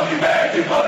O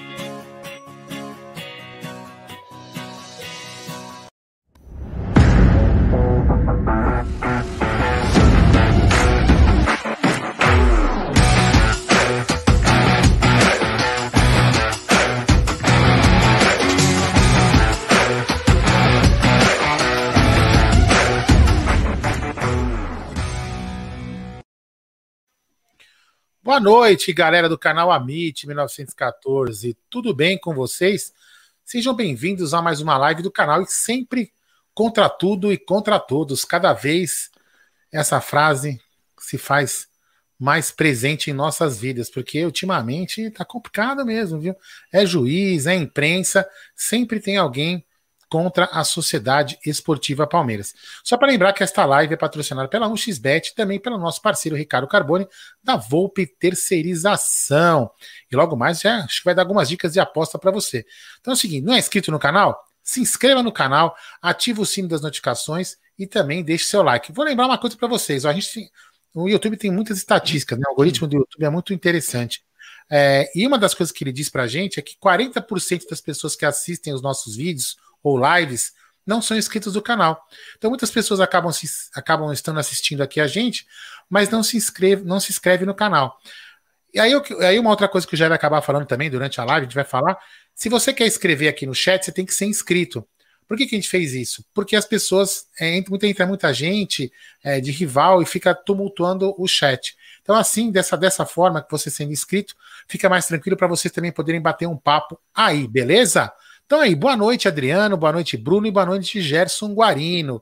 Boa noite, galera do canal Amit 1914. Tudo bem com vocês? Sejam bem-vindos a mais uma live do canal e sempre contra tudo e contra todos. Cada vez essa frase se faz mais presente em nossas vidas, porque ultimamente tá complicado mesmo, viu? É juiz, é imprensa, sempre tem alguém contra a Sociedade Esportiva Palmeiras. Só para lembrar que esta live é patrocinada pela 1xBet e também pelo nosso parceiro Ricardo Carboni, da Volpe Terceirização. E logo mais já acho que vai dar algumas dicas de aposta para você. Então é o seguinte, não é inscrito no canal? Se inscreva no canal, ative o sino das notificações e também deixe seu like. Vou lembrar uma coisa para vocês, ó, a gente o YouTube tem muitas estatísticas, né? o algoritmo do YouTube é muito interessante. É, e uma das coisas que ele diz para a gente é que 40% das pessoas que assistem os nossos vídeos ou lives não são inscritos do canal. Então muitas pessoas acabam, se, acabam estando assistindo aqui a gente, mas não se inscreve, não se inscreve no canal. E aí, eu, aí uma outra coisa que o Jair vai acabar falando também durante a live, a gente vai falar, se você quer escrever aqui no chat, você tem que ser inscrito. Por que, que a gente fez isso? Porque as pessoas, é, entra, entra muita gente é, de rival e fica tumultuando o chat. Então, assim, dessa, dessa forma, que você sendo inscrito, fica mais tranquilo para vocês também poderem bater um papo aí, beleza? Então aí, boa noite, Adriano, boa noite, Bruno, e boa noite, Gerson Guarino.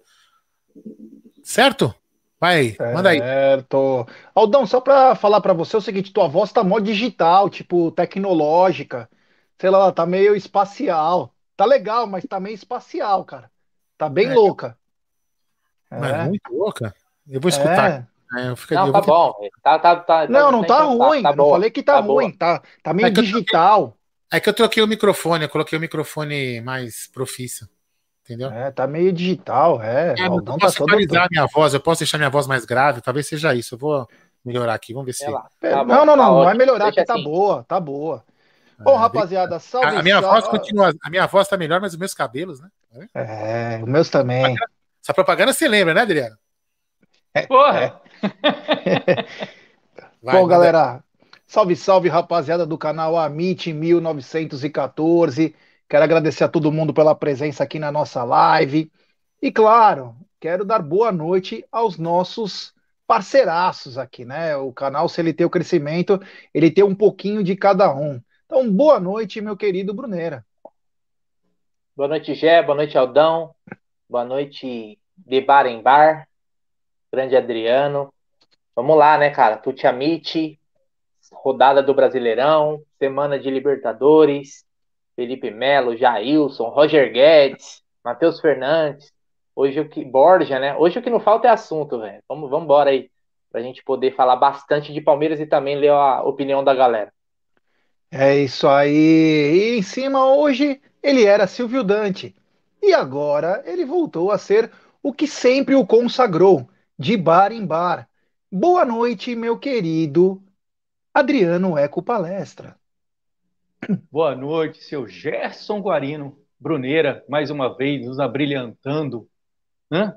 Certo? Vai, manda aí. Certo. Aldão, só para falar para você o seguinte, tua voz tá mó digital, tipo, tecnológica. Sei lá, tá meio espacial. Tá legal, mas tá meio espacial, cara. Tá bem é. louca. Mas é. muito louca. Eu vou escutar. É. É, fico, não, tá bom. Tá, tá, tá, não, não tá ruim. Tá, tá não falei que tá, tá ruim. Tá, tá meio é digital. É que eu troquei o microfone, eu coloquei o microfone mais profício. Entendeu? É, tá meio digital, é. é eu posso tá equalizar todo... minha voz, eu posso deixar minha voz mais grave, talvez seja isso. Eu vou melhorar aqui, vamos ver se. Tá não, não, não, não, vai melhorar, que tá assim. boa, tá boa. Bom, é, rapaziada, salve, a, a minha voz continua, a minha voz tá melhor, mas os meus cabelos, né? É, os meus também. Essa propaganda você lembra, né, Adriano? É, Porra! É. Vai, Bom, galera, Salve, salve, rapaziada do canal Amit 1914. Quero agradecer a todo mundo pela presença aqui na nossa live. E claro, quero dar boa noite aos nossos parceiraços aqui, né? O canal, se ele tem o crescimento, ele tem um pouquinho de cada um. Então, boa noite, meu querido Bruneira. Boa noite, Gé. Boa noite, Aldão. Boa noite, de Bar em Bar. Grande Adriano. Vamos lá, né, cara? Tuti Amit, rodada do Brasileirão, semana de Libertadores, Felipe Melo, Jailson, Roger Guedes, Matheus Fernandes, hoje o que Borja, né? Hoje o que não falta é assunto, velho. Vamos, vamos embora aí pra gente poder falar bastante de Palmeiras e também ler a opinião da galera. É isso aí. E em cima hoje ele era Silvio Dante e agora ele voltou a ser o que sempre o consagrou, de bar em bar. Boa noite, meu querido Adriano Eco Palestra. Boa noite, seu Gerson Guarino Bruneira, mais uma vez nos abrilhantando, né?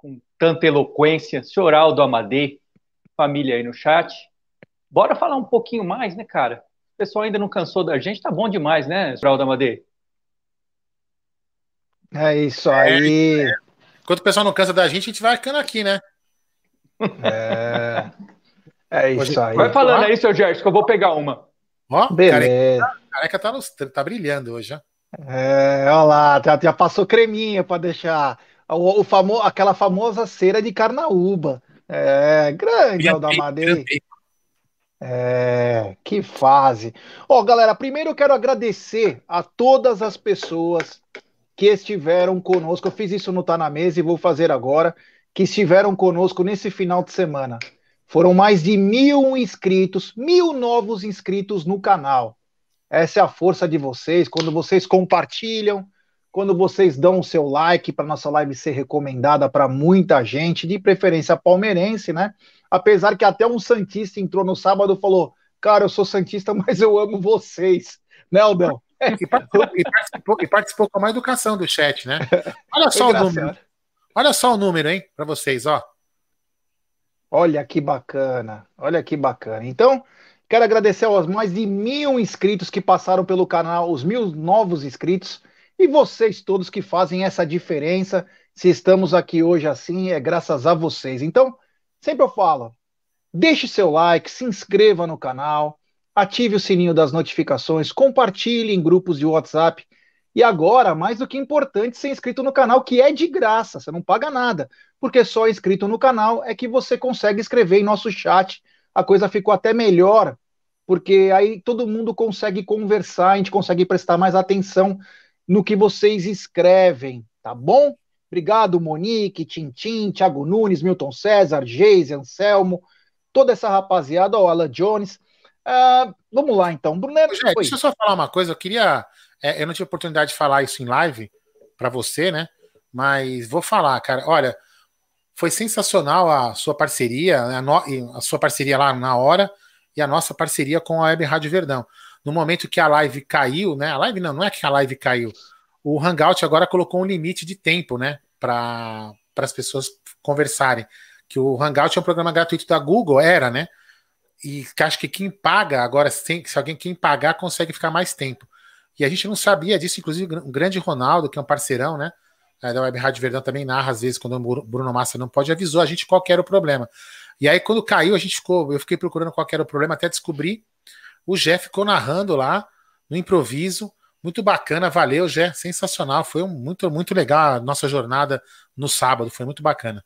com tanta eloquência. Senhor Aldo Amadei, família aí no chat. Bora falar um pouquinho mais, né, cara? O pessoal ainda não cansou da gente, tá bom demais, né, senhor Aldo Amadei? É isso aí. É, Enquanto o pessoal não cansa da gente, a gente vai ficando aqui, né? É. É isso aí. Vai falando aí, seu Gerson, que eu vou pegar uma. Ó, Beleza. Careca, careca tá, nos, tá brilhando hoje, ó. É, olha lá, já, já passou creminha para deixar o, o famo, aquela famosa cera de carnaúba. É, grande Aldamadei. É, que fase. Ó, galera, primeiro eu quero agradecer a todas as pessoas que estiveram conosco. Eu fiz isso no Tá na Mesa e vou fazer agora. Que estiveram conosco nesse final de semana. Foram mais de mil inscritos, mil novos inscritos no canal. Essa é a força de vocês. Quando vocês compartilham, quando vocês dão o seu like para nossa live ser recomendada para muita gente, de preferência palmeirense, né? Apesar que até um Santista entrou no sábado e falou: Cara, eu sou Santista, mas eu amo vocês, né, Aldão? E participou, e, participou, e participou, com a educação do chat, né? Olha só o número. Olha só o número, hein, para vocês, ó. Olha que bacana, olha que bacana. Então, quero agradecer aos mais de mil inscritos que passaram pelo canal, os mil novos inscritos, e vocês todos que fazem essa diferença. Se estamos aqui hoje assim, é graças a vocês. Então, sempre eu falo, deixe seu like, se inscreva no canal, ative o sininho das notificações, compartilhe em grupos de WhatsApp. E agora, mais do que importante, ser inscrito no canal, que é de graça, você não paga nada, porque só inscrito no canal é que você consegue escrever em nosso chat. A coisa ficou até melhor, porque aí todo mundo consegue conversar, a gente consegue prestar mais atenção no que vocês escrevem, tá bom? Obrigado, Monique, Tintim, Thiago Nunes, Milton César, Geise, Anselmo, toda essa rapaziada, ó, Alan Jones. Uh, vamos lá, então. Brunero, Gente, deixa eu só falar uma coisa. Eu queria. É, eu não tive oportunidade de falar isso em live para você, né? Mas vou falar, cara. Olha, foi sensacional a sua parceria, né? a, no, a sua parceria lá na hora e a nossa parceria com a Web Rádio Verdão. No momento que a live caiu, né? A live não, não é que a live caiu. O Hangout agora colocou um limite de tempo, né? Para as pessoas conversarem. Que o Hangout é um programa gratuito da Google, era, né? e acho que quem paga agora, se alguém quem pagar consegue ficar mais tempo. E a gente não sabia disso, inclusive o grande Ronaldo, que é um parceirão, né? É, da Web Rádio Verdão também narra às vezes quando o Bruno Massa não pode, avisou a gente qual era o problema. E aí quando caiu, a gente ficou, eu fiquei procurando qual era o problema até descobrir. O Jeff ficou narrando lá no improviso, muito bacana, valeu, Jé, sensacional, foi um, muito muito legal a nossa jornada no sábado, foi muito bacana.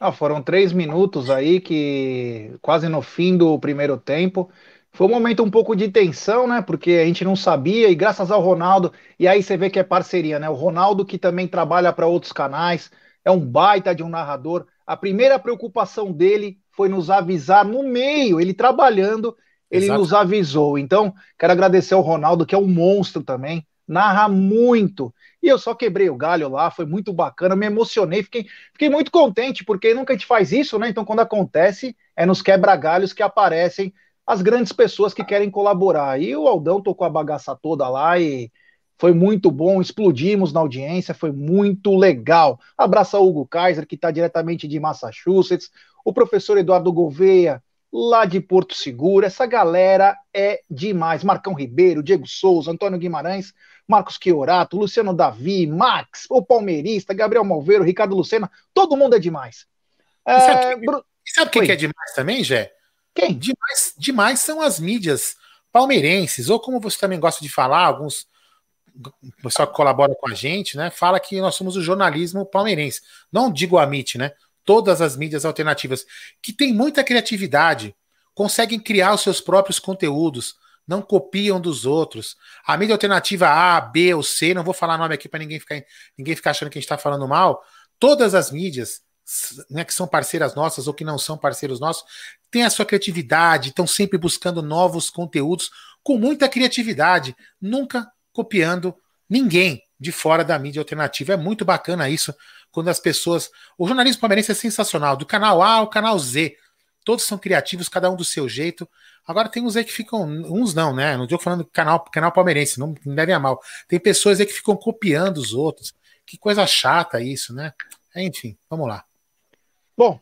Ah, foram três minutos aí que quase no fim do primeiro tempo. Foi um momento um pouco de tensão, né? Porque a gente não sabia, e graças ao Ronaldo, e aí você vê que é parceria, né? O Ronaldo, que também trabalha para outros canais, é um baita de um narrador. A primeira preocupação dele foi nos avisar no meio, ele trabalhando, ele Exato. nos avisou. Então, quero agradecer ao Ronaldo, que é um monstro também, narra muito. E eu só quebrei o galho lá, foi muito bacana, me emocionei, fiquei, fiquei muito contente, porque nunca a gente faz isso, né? Então, quando acontece, é nos quebra-galhos que aparecem as grandes pessoas que querem colaborar. E o Aldão tocou a bagaça toda lá e foi muito bom, explodimos na audiência, foi muito legal. Abraço ao Hugo Kaiser, que está diretamente de Massachusetts, o professor Eduardo Gouveia, lá de Porto Seguro. Essa galera é demais. Marcão Ribeiro, Diego Souza, Antônio Guimarães. Marcos Chiorato, Luciano Davi, Max, o Palmeirista, Gabriel Malveiro, Ricardo Lucena, todo mundo é demais. É, sabe, Bru... sabe quem que é demais também, Jé? Quem? Demais, demais são as mídias palmeirenses, ou como você também gosta de falar, alguns pessoal que colabora com a gente, né? Fala que nós somos o jornalismo palmeirense. Não digo a MIT, né? Todas as mídias alternativas, que tem muita criatividade, conseguem criar os seus próprios conteúdos, não copiam dos outros. A mídia alternativa A, B ou C, não vou falar nome aqui para ninguém ficar, ninguém ficar achando que a gente está falando mal. Todas as mídias, né, que são parceiras nossas ou que não são parceiros nossos, têm a sua criatividade, estão sempre buscando novos conteúdos com muita criatividade, nunca copiando ninguém de fora da mídia alternativa. É muito bacana isso. quando as pessoas. O jornalismo palmeirense é sensacional, do canal A ao canal Z. Todos são criativos, cada um do seu jeito. Agora tem uns aí que ficam. Uns não, né? Não estou falando canal, canal palmeirense, não, não levem a mal. Tem pessoas aí que ficam copiando os outros. Que coisa chata isso, né? Enfim, vamos lá. Bom,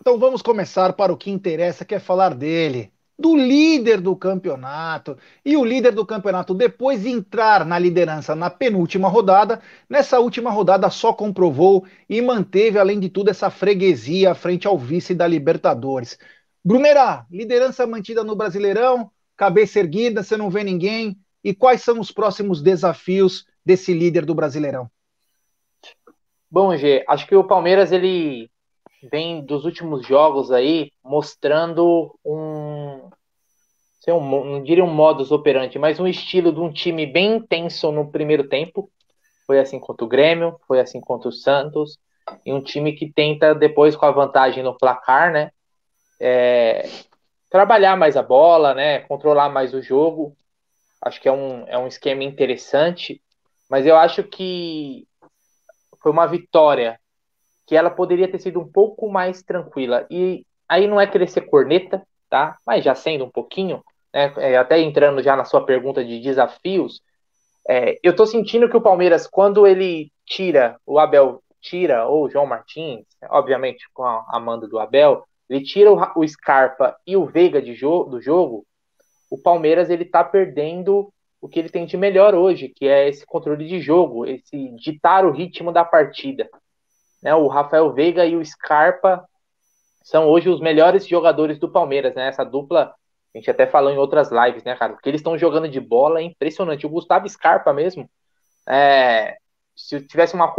então vamos começar para o que interessa, que é falar dele do líder do campeonato. E o líder do campeonato, depois de entrar na liderança na penúltima rodada, nessa última rodada só comprovou e manteve, além de tudo, essa freguesia frente ao vice da Libertadores. Brunerá, liderança mantida no Brasileirão, cabeça erguida, você não vê ninguém. E quais são os próximos desafios desse líder do Brasileirão? Bom, Gê, acho que o Palmeiras ele vem dos últimos jogos aí mostrando um, sei, um não diria um modus operandi, mas um estilo de um time bem intenso no primeiro tempo. Foi assim contra o Grêmio, foi assim contra o Santos, e um time que tenta depois com a vantagem no placar, né, é, trabalhar mais a bola, né, controlar mais o jogo. Acho que é um, é um esquema interessante, mas eu acho que foi uma vitória que ela poderia ter sido um pouco mais tranquila. E aí não é querer ser corneta, tá? Mas já sendo um pouquinho, né? É, até entrando já na sua pergunta de desafios, é, eu tô sentindo que o Palmeiras, quando ele tira, o Abel tira, ou o João Martins, obviamente com a, manda do Abel, ele tira o, o Scarpa e o Veiga jo do jogo, o Palmeiras ele tá perdendo o que ele tem de melhor hoje, que é esse controle de jogo, esse ditar o ritmo da partida. Né? O Rafael Veiga e o Scarpa são hoje os melhores jogadores do Palmeiras, né? Essa dupla, a gente até falou em outras lives, né, cara? Porque eles estão jogando de bola é impressionante. O Gustavo Scarpa mesmo, é, se tivesse uma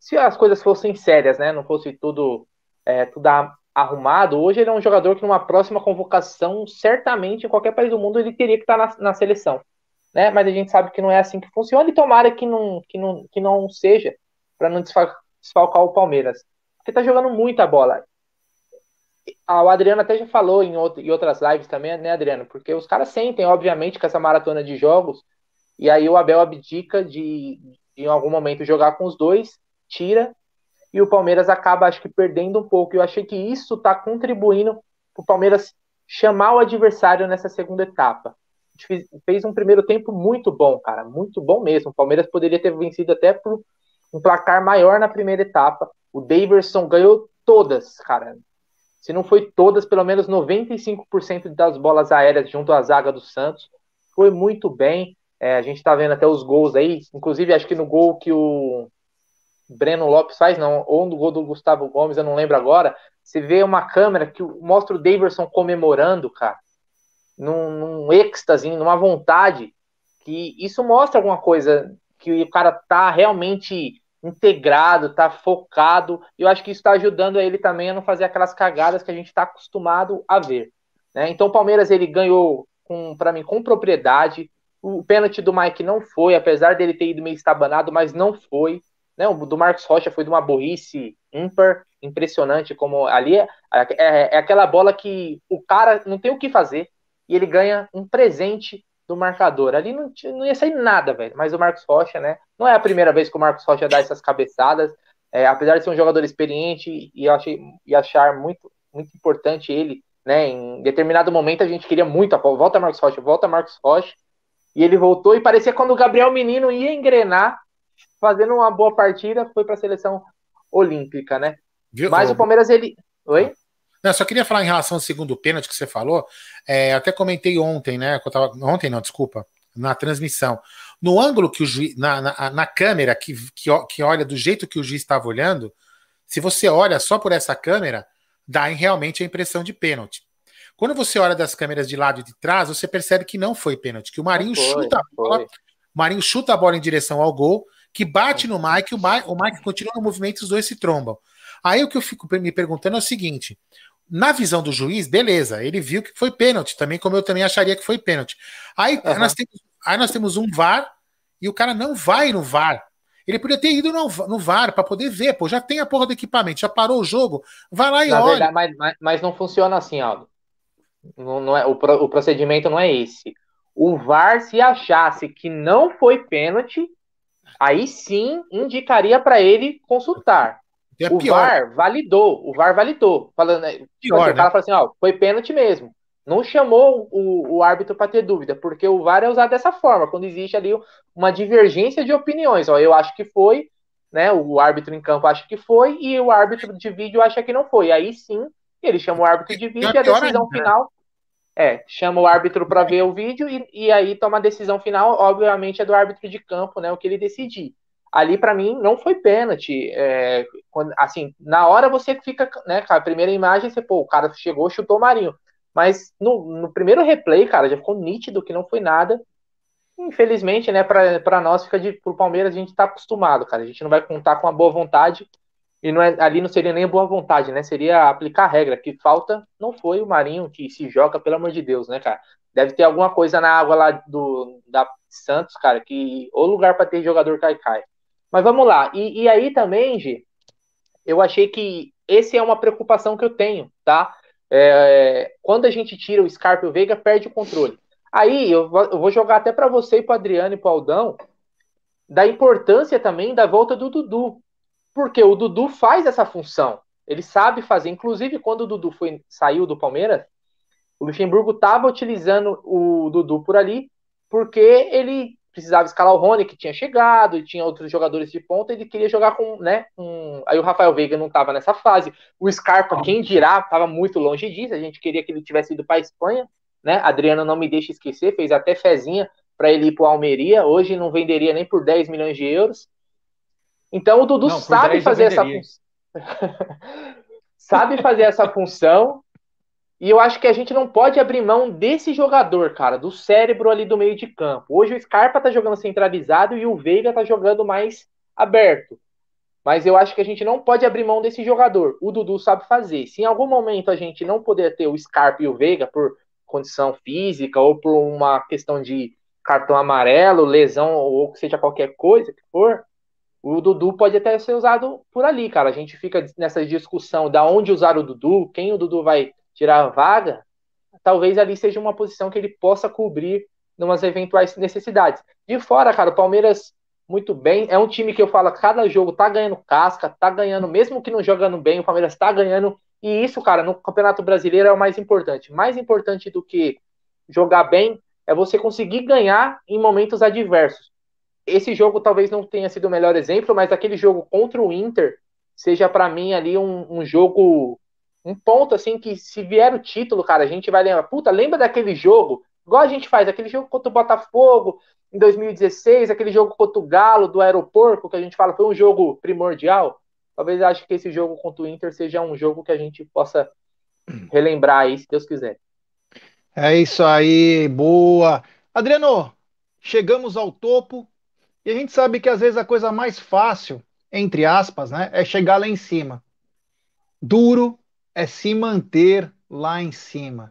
se as coisas fossem sérias, né? Não fosse tudo é, tudo arrumado, hoje ele é um jogador que numa próxima convocação, certamente em qualquer país do mundo ele teria que estar na, na seleção, né? Mas a gente sabe que não é assim que funciona e tomara que não que não, que não seja para não desfalcar o Palmeiras. Porque tá jogando muita bola. Ah, o Adriano até já falou em, outras lives também, né, Adriano? Porque os caras sentem, obviamente, com essa maratona de jogos, e aí o Abel abdica de, em algum momento jogar com os dois, tira, e o Palmeiras acaba, acho que, perdendo um pouco. Eu achei que isso tá contribuindo para o Palmeiras chamar o adversário nessa segunda etapa. A gente fez um primeiro tempo muito bom, cara, muito bom mesmo. O Palmeiras poderia ter vencido até por um placar maior na primeira etapa. O Daverson ganhou todas, cara. Se não foi todas, pelo menos 95% das bolas aéreas junto à zaga do Santos. Foi muito bem. É, a gente tá vendo até os gols aí. Inclusive, acho que no gol que o Breno Lopes faz, não, ou no gol do Gustavo Gomes, eu não lembro agora. Você vê uma câmera que mostra o Daverson comemorando, cara, num, num êxtase, numa vontade, que isso mostra alguma coisa que o cara tá realmente integrado, tá focado. E eu acho que isso está ajudando ele também a não fazer aquelas cagadas que a gente está acostumado a ver. Né? Então o Palmeiras ele ganhou para mim, com propriedade. O pênalti do Mike não foi, apesar dele ter ido meio estabanado, mas não foi. Né? O do Marcos Rocha foi de uma burrice ímpar, impressionante, como ali é, é, é aquela bola que o cara não tem o que fazer e ele ganha um presente do marcador. Ali não, não ia sair nada, velho. Mas o Marcos Rocha, né? Não é a primeira vez que o Marcos Rocha dá essas cabeçadas. É, apesar de ser um jogador experiente e achei e achar muito, muito importante ele, né? Em determinado momento a gente queria muito a volta Marcos Rocha, volta Marcos Rocha. E ele voltou e parecia quando o Gabriel Menino ia engrenar, fazendo uma boa partida, foi para a seleção olímpica, né? Mas o Palmeiras ele, oi? Não, só queria falar em relação ao segundo pênalti que você falou. É, até comentei ontem, né? Tava, ontem não, desculpa, na transmissão. No ângulo que o juiz, na, na, na câmera que, que, que, olha do jeito que o juiz estava olhando, se você olha só por essa câmera, dá realmente a impressão de pênalti. Quando você olha das câmeras de lado e de trás, você percebe que não foi pênalti, que o Marinho foi, chuta a bola, o Marinho chuta a bola em direção ao gol, que bate no Mike, o Mike, o Mike continua no movimento, os dois se trombam. Aí o que eu fico me perguntando é o seguinte: na visão do juiz, beleza, ele viu que foi pênalti, também como eu também acharia que foi pênalti. Aí, uhum. nós, temos, aí nós temos um VAR e o cara não vai no VAR. Ele poderia ter ido no, no VAR para poder ver, pô, já tem a porra do equipamento, já parou o jogo, vai lá e Na olha. Verdade, mas, mas, mas, não funciona assim, Aldo. Não, não é, o, o procedimento não é esse. O VAR, se achasse que não foi pênalti, Aí sim indicaria para ele consultar. É o pior. VAR validou, o VAR validou. Falando, né, tipo pior, assim, né? O cara falou assim: ó, foi pênalti mesmo. Não chamou o, o árbitro para ter dúvida, porque o VAR é usado dessa forma, quando existe ali uma divergência de opiniões. Ó, eu acho que foi, né? O árbitro em campo acha que foi, e o árbitro de vídeo acha que não foi. Aí sim, ele chama o árbitro de vídeo e a decisão ainda. final. É, chama o árbitro para ver o vídeo e, e aí toma a decisão final, obviamente, é do árbitro de campo, né? O que ele decidir ali para mim não foi pênalti. É, quando, assim, na hora você fica, né, cara, a primeira imagem, você, pô, o cara chegou, chutou o Marinho. Mas no, no primeiro replay, cara, já ficou nítido que não foi nada. Infelizmente, né, para nós, fica de, pro Palmeiras, a gente tá acostumado, cara. A gente não vai contar com a boa vontade. E não é, ali não seria nem boa vontade, né? Seria aplicar a regra. Que falta não foi o Marinho que se joga, pelo amor de Deus, né, cara? Deve ter alguma coisa na água lá do da Santos, cara, que ou lugar para ter jogador cai cai. Mas vamos lá. E, e aí também, Gi, eu achei que esse é uma preocupação que eu tenho, tá? É, quando a gente tira o Scarpa e o Veiga, perde o controle. Aí eu vou, eu vou jogar até para você e para Adriano e para Aldão da importância também da volta do Dudu. Porque o Dudu faz essa função. Ele sabe fazer. Inclusive, quando o Dudu foi, saiu do Palmeiras, o Luxemburgo estava utilizando o Dudu por ali, porque ele precisava escalar o Rony, que tinha chegado, e tinha outros jogadores de ponta, ele queria jogar com, né, um... aí o Rafael Veiga não estava nessa fase, o Scarpa, quem dirá, estava muito longe disso, a gente queria que ele tivesse ido para a Espanha, né, Adriano não me deixa esquecer, fez até fezinha para ele ir para o Almeria, hoje não venderia nem por 10 milhões de euros, então o Dudu não, sabe fazer essa função, sabe fazer essa função, e eu acho que a gente não pode abrir mão desse jogador, cara, do cérebro ali do meio de campo. Hoje o Scarpa tá jogando centralizado e o Veiga tá jogando mais aberto. Mas eu acho que a gente não pode abrir mão desse jogador. O Dudu sabe fazer. Se em algum momento a gente não puder ter o Scarpa e o Veiga por condição física ou por uma questão de cartão amarelo, lesão ou seja qualquer coisa que for, o Dudu pode até ser usado por ali, cara. A gente fica nessa discussão da onde usar o Dudu, quem o Dudu vai tirar a vaga, talvez ali seja uma posição que ele possa cobrir numas eventuais necessidades. De fora, cara, o Palmeiras muito bem. É um time que eu falo, cada jogo tá ganhando casca, tá ganhando, mesmo que não jogando bem, o Palmeiras tá ganhando. E isso, cara, no Campeonato Brasileiro é o mais importante. Mais importante do que jogar bem é você conseguir ganhar em momentos adversos. Esse jogo talvez não tenha sido o melhor exemplo, mas aquele jogo contra o Inter seja para mim ali um, um jogo um ponto assim que se vier o título, cara, a gente vai lembrar. Puta, lembra daquele jogo? Igual a gente faz, aquele jogo contra o Botafogo em 2016, aquele jogo contra o Galo do aeroporto, que a gente fala foi um jogo primordial. Talvez acho que esse jogo contra o Inter seja um jogo que a gente possa relembrar aí, se Deus quiser. É isso aí, boa. Adriano, chegamos ao topo e a gente sabe que às vezes a coisa mais fácil, entre aspas, né, é chegar lá em cima. Duro, é se manter lá em cima.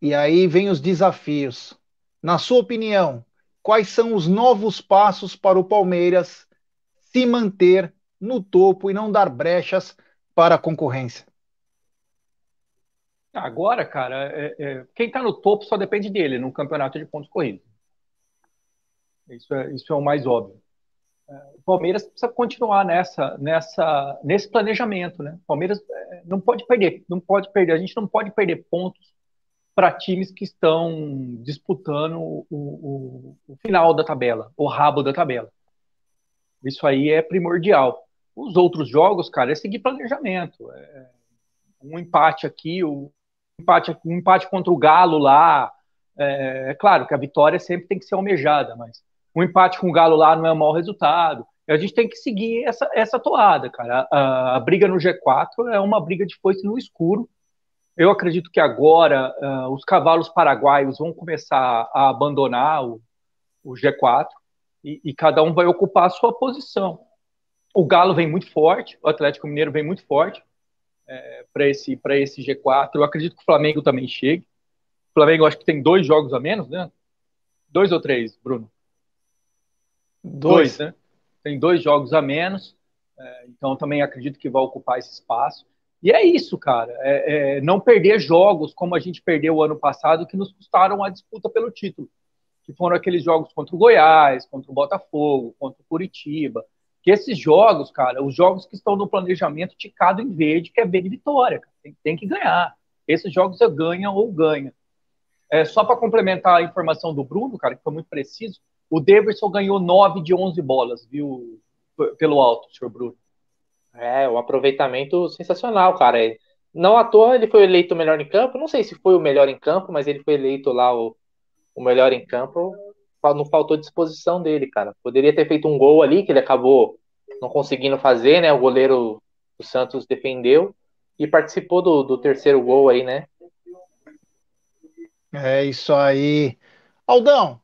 E aí vem os desafios. Na sua opinião, quais são os novos passos para o Palmeiras se manter no topo e não dar brechas para a concorrência? Agora, cara, é, é, quem está no topo só depende dele no campeonato de pontos corridos. Isso é, isso é o mais óbvio o Palmeiras precisa continuar nessa, nessa, nesse planejamento, né? O Palmeiras é, não pode perder, não pode perder. A gente não pode perder pontos para times que estão disputando o, o, o, final da tabela, o rabo da tabela. Isso aí é primordial. Os outros jogos, cara, é seguir planejamento. É um empate aqui, um empate, um empate contra o Galo lá. É, é claro que a vitória sempre tem que ser almejada, mas um empate com o Galo lá não é um mau resultado. A gente tem que seguir essa, essa toada, cara. A, a, briga no G4 é uma briga de foice no escuro. Eu acredito que agora uh, os cavalos paraguaios vão começar a abandonar o, o G4 e, e, cada um vai ocupar a sua posição. O Galo vem muito forte, o Atlético Mineiro vem muito forte é, para esse, esse G4. Eu acredito que o Flamengo também chegue. O Flamengo acho que tem dois jogos a menos, né? Dois ou três, Bruno? Dois, né? Tem dois jogos a menos, é, então também acredito que vai ocupar esse espaço. E é isso, cara. É, é, não perder jogos como a gente perdeu o ano passado, que nos custaram a disputa pelo título. que foram aqueles jogos contra o Goiás, contra o Botafogo, contra o Curitiba. Que esses jogos, cara, os jogos que estão no planejamento ticado em verde, que é B de vitória, tem, tem, que ganhar. Esses jogos eu ganha ou ganha. É, só para complementar a informação do Bruno, cara, que foi muito preciso, o Davidson ganhou 9 de 11 bolas, viu, pelo alto, senhor Bruno. É, um aproveitamento sensacional, cara. Não à toa ele foi eleito o melhor em campo. Não sei se foi o melhor em campo, mas ele foi eleito lá o, o melhor em campo. Não faltou disposição dele, cara. Poderia ter feito um gol ali, que ele acabou não conseguindo fazer, né? O goleiro do Santos defendeu e participou do, do terceiro gol aí, né? É isso aí. Aldão,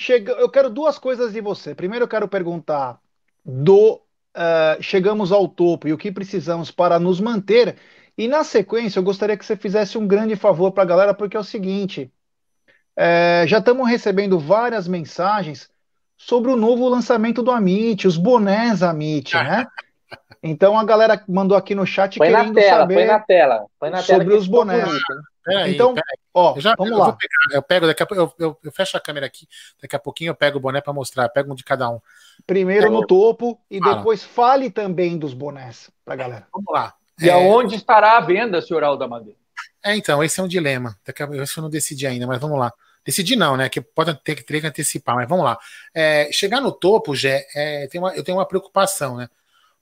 chega... eu quero duas coisas de você. Primeiro, eu quero perguntar do uh, chegamos ao topo e o que precisamos para nos manter. E na sequência, eu gostaria que você fizesse um grande favor para a galera, porque é o seguinte: é, já estamos recebendo várias mensagens sobre o novo lançamento do Amit, os bonés Amit, né? Então a galera mandou aqui no chat põe querendo na tela, saber põe na tela, põe na sobre os bonés. Peraí, então, peraí. ó, eu já, vamos eu lá. Pegar, eu pego daqui a pouco, eu, eu, fecho a câmera aqui, daqui a pouquinho eu pego o boné para mostrar, eu pego um de cada um. Primeiro é, no topo e depois fale também dos bonés pra galera. Vamos lá. E é... aonde estará a venda, senhor Alda Madeira? É, então, esse é um dilema. Eu acho que eu não decidi ainda, mas vamos lá. Decidi não, né? Que pode ter que, ter que antecipar, mas vamos lá. É, chegar no topo, Gé, é, tem uma, eu tenho uma preocupação, né?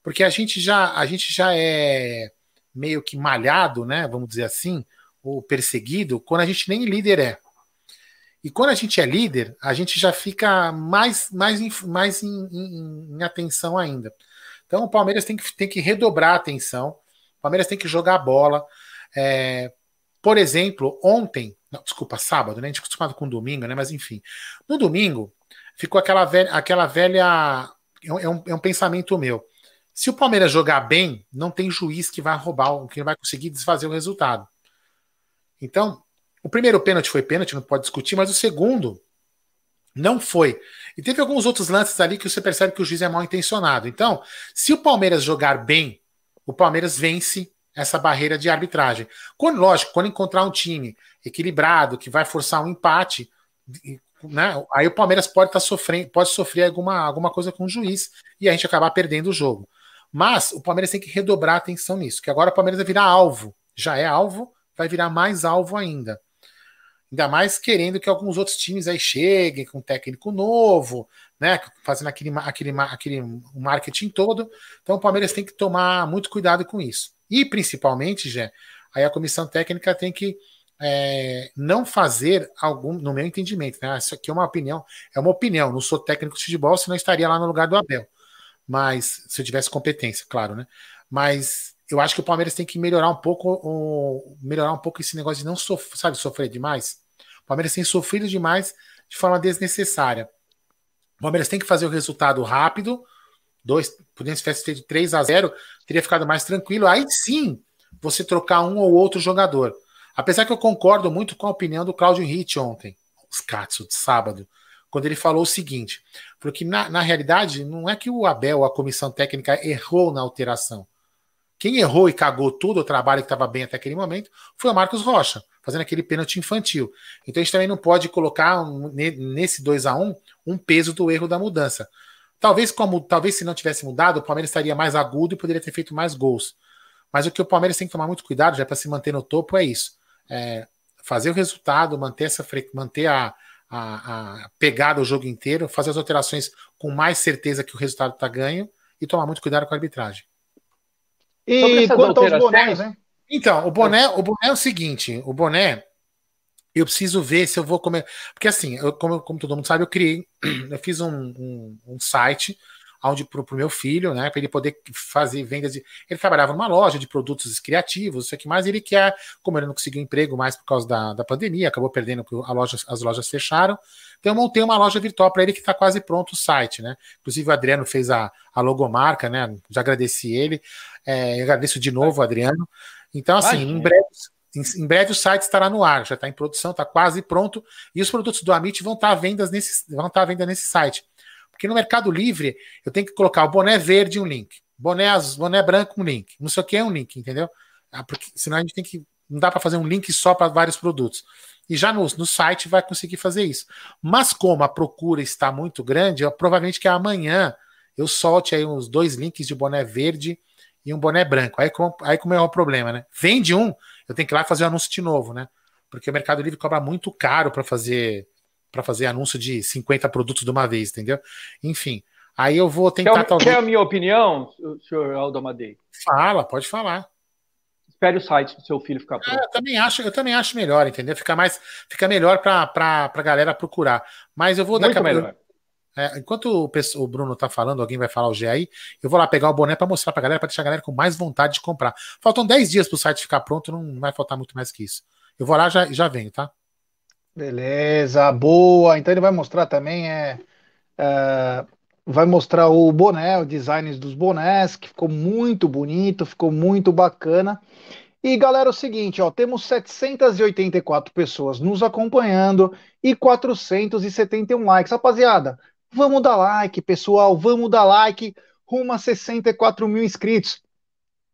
Porque a gente já, a gente já é meio que malhado, né? Vamos dizer assim, ou perseguido, quando a gente nem líder é. E quando a gente é líder, a gente já fica mais, mais, mais em, em, em atenção ainda. Então o Palmeiras tem que, tem que redobrar a atenção. O Palmeiras tem que jogar a bola. É, por exemplo, ontem, não, desculpa, sábado, né? A gente é acostumado com domingo, né? Mas enfim. No domingo, ficou aquela velha. Aquela velha é um, é um pensamento meu. Se o Palmeiras jogar bem, não tem juiz que vai roubar, que vai conseguir desfazer o resultado. Então, o primeiro pênalti foi pênalti, não pode discutir, mas o segundo não foi. E teve alguns outros lances ali que você percebe que o juiz é mal intencionado. Então, se o Palmeiras jogar bem, o Palmeiras vence essa barreira de arbitragem. Quando, lógico, quando encontrar um time equilibrado, que vai forçar um empate, né, aí o Palmeiras pode estar tá sofrendo, pode sofrer alguma, alguma coisa com o juiz e a gente acabar perdendo o jogo. Mas o Palmeiras tem que redobrar a atenção nisso, que agora o Palmeiras vai virar alvo. Já é alvo, vai virar mais alvo ainda. Ainda mais querendo que alguns outros times aí cheguem com técnico novo, né? Fazendo aquele, aquele, aquele marketing todo. Então o Palmeiras tem que tomar muito cuidado com isso. E principalmente, já aí a comissão técnica tem que é, não fazer algum, no meu entendimento, né? Isso aqui é uma opinião, é uma opinião. Não sou técnico de futebol, senão estaria lá no lugar do Abel. Mas se eu tivesse competência, claro, né? Mas eu acho que o Palmeiras tem que melhorar um pouco, o, melhorar um pouco esse negócio de não sof sabe, sofrer demais. O Palmeiras tem sofrido demais de forma desnecessária. O Palmeiras tem que fazer o resultado rápido. Dois, podendo tivesse feito 3 a 0 teria ficado mais tranquilo. Aí sim, você trocar um ou outro jogador. Apesar que eu concordo muito com a opinião do Claudio Henrique ontem, os Katsu, de sábado, quando ele falou o seguinte: porque na, na realidade não é que o Abel, a comissão técnica, errou na alteração. Quem errou e cagou todo o trabalho que estava bem até aquele momento foi o Marcos Rocha, fazendo aquele pênalti infantil. Então a gente também não pode colocar nesse 2 a 1 um peso do erro da mudança. Talvez como talvez se não tivesse mudado, o Palmeiras estaria mais agudo e poderia ter feito mais gols. Mas o que o Palmeiras tem que tomar muito cuidado já para se manter no topo é isso: é fazer o resultado, manter essa manter a, a, a pegada o jogo inteiro, fazer as alterações com mais certeza que o resultado está ganho e tomar muito cuidado com a arbitragem. E quanto aos bonés, né? Então, o boné, o boné é o seguinte: o boné, eu preciso ver se eu vou comer. Porque assim, eu, como, como todo mundo sabe, eu criei, eu fiz um, um, um site onde para o meu filho, né, para ele poder fazer vendas de. Ele trabalhava numa loja de produtos criativos, isso aqui mais, ele quer, como ele não conseguiu emprego mais por causa da, da pandemia, acabou perdendo a loja, as lojas fecharam. Então eu montei uma loja virtual para ele que está quase pronto o site, né? Inclusive o Adriano fez a, a logomarca, né? Já agradeci ele. É, agradeço de novo, Adriano. Então, assim, em breve, em, em, breve o site estará no ar, já está em produção, está quase pronto. E os produtos do Amit vão estar tá à venda nesse, vão estar tá à venda nesse site. Porque no Mercado Livre eu tenho que colocar o boné verde um link, boné azul, boné branco um link, não sei o que é um link, entendeu? Ah, porque senão a gente tem que não dá para fazer um link só para vários produtos. E já no, no site vai conseguir fazer isso. Mas como a procura está muito grande, eu, provavelmente que amanhã eu solte aí uns dois links de boné verde e um boné branco. Aí, com, aí como é o problema, né? Vende um, eu tenho que ir lá fazer o um anúncio de novo, né? Porque o Mercado Livre cobra muito caro para fazer para fazer anúncio de 50 produtos de uma vez, entendeu? Enfim, aí eu vou tentar quer, talvez... Quer a minha opinião, senhor Aldo Amadei? Fala, pode falar. Espere o site do seu filho ficar pronto. É, eu também acho, eu também acho melhor, entendeu? Fica mais, fica melhor para a galera procurar. Mas eu vou dar melhor. É, enquanto o, o, Bruno tá falando, alguém vai falar o G aí, eu vou lá pegar o boné para mostrar pra galera, para deixar a galera com mais vontade de comprar. Faltam 10 dias pro site ficar pronto, não vai faltar muito mais que isso. Eu vou lá e já, já venho, tá? Beleza, boa. Então ele vai mostrar também, é, é, vai mostrar o boné, o design dos bonés, que ficou muito bonito, ficou muito bacana. E galera, é o seguinte, ó, temos 784 pessoas nos acompanhando e 471 likes. Rapaziada, Vamos dar like, pessoal, vamos dar like rumo a 64 mil inscritos.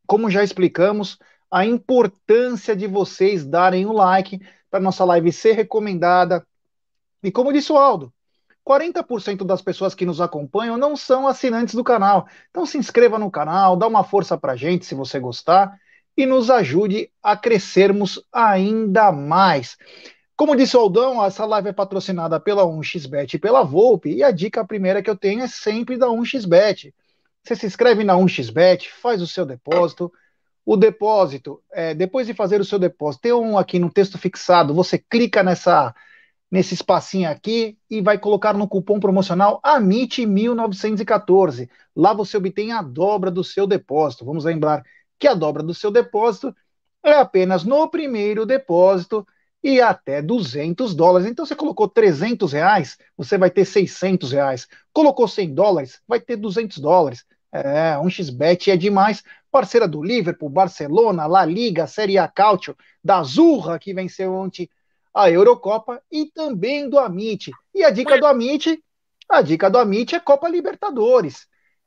Como já explicamos, a importância de vocês darem o like para nossa live ser recomendada. E como disse o Aldo, 40% das pessoas que nos acompanham não são assinantes do canal. Então se inscreva no canal, dá uma força para a gente se você gostar e nos ajude a crescermos ainda mais. Como disse o Aldão, essa live é patrocinada pela 1xBet e pela Volpe, e a dica primeira que eu tenho é sempre da 1xBet. Você se inscreve na 1xBet, faz o seu depósito. O depósito, é, depois de fazer o seu depósito, tem um aqui no texto fixado, você clica nessa nesse espacinho aqui e vai colocar no cupom promocional AMIT1914. Lá você obtém a dobra do seu depósito. Vamos lembrar que a dobra do seu depósito é apenas no primeiro depósito e até 200 dólares. Então você colocou 300 reais, você vai ter 600 reais. Colocou 100 dólares, vai ter 200 dólares. É, um xbet é demais. Parceira do Liverpool, Barcelona, La Liga, Série A Calcio, da Zurra, que venceu ontem a Eurocopa, e também do Amit. E a dica do Amit, a dica do Amit é Copa Libertadores.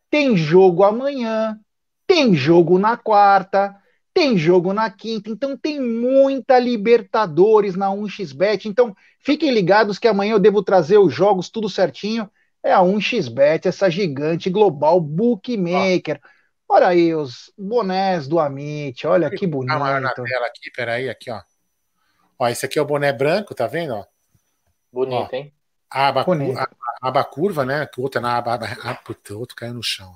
Tem jogo amanhã, tem jogo na quarta, tem jogo na quinta, então tem muita Libertadores na 1xBet. Então fiquem ligados que amanhã eu devo trazer os jogos tudo certinho. É a 1xBet, essa gigante global bookmaker. Olha aí os bonés do Amit, olha que bonito. Ah, na tela aqui, peraí, aqui, ó. Ó, esse aqui é o boné branco, tá vendo? Ó? Bonito, ó, hein? A aba, bonito. A, a aba curva, né? Outra na aba, aba ah, puta, outro caiu no chão.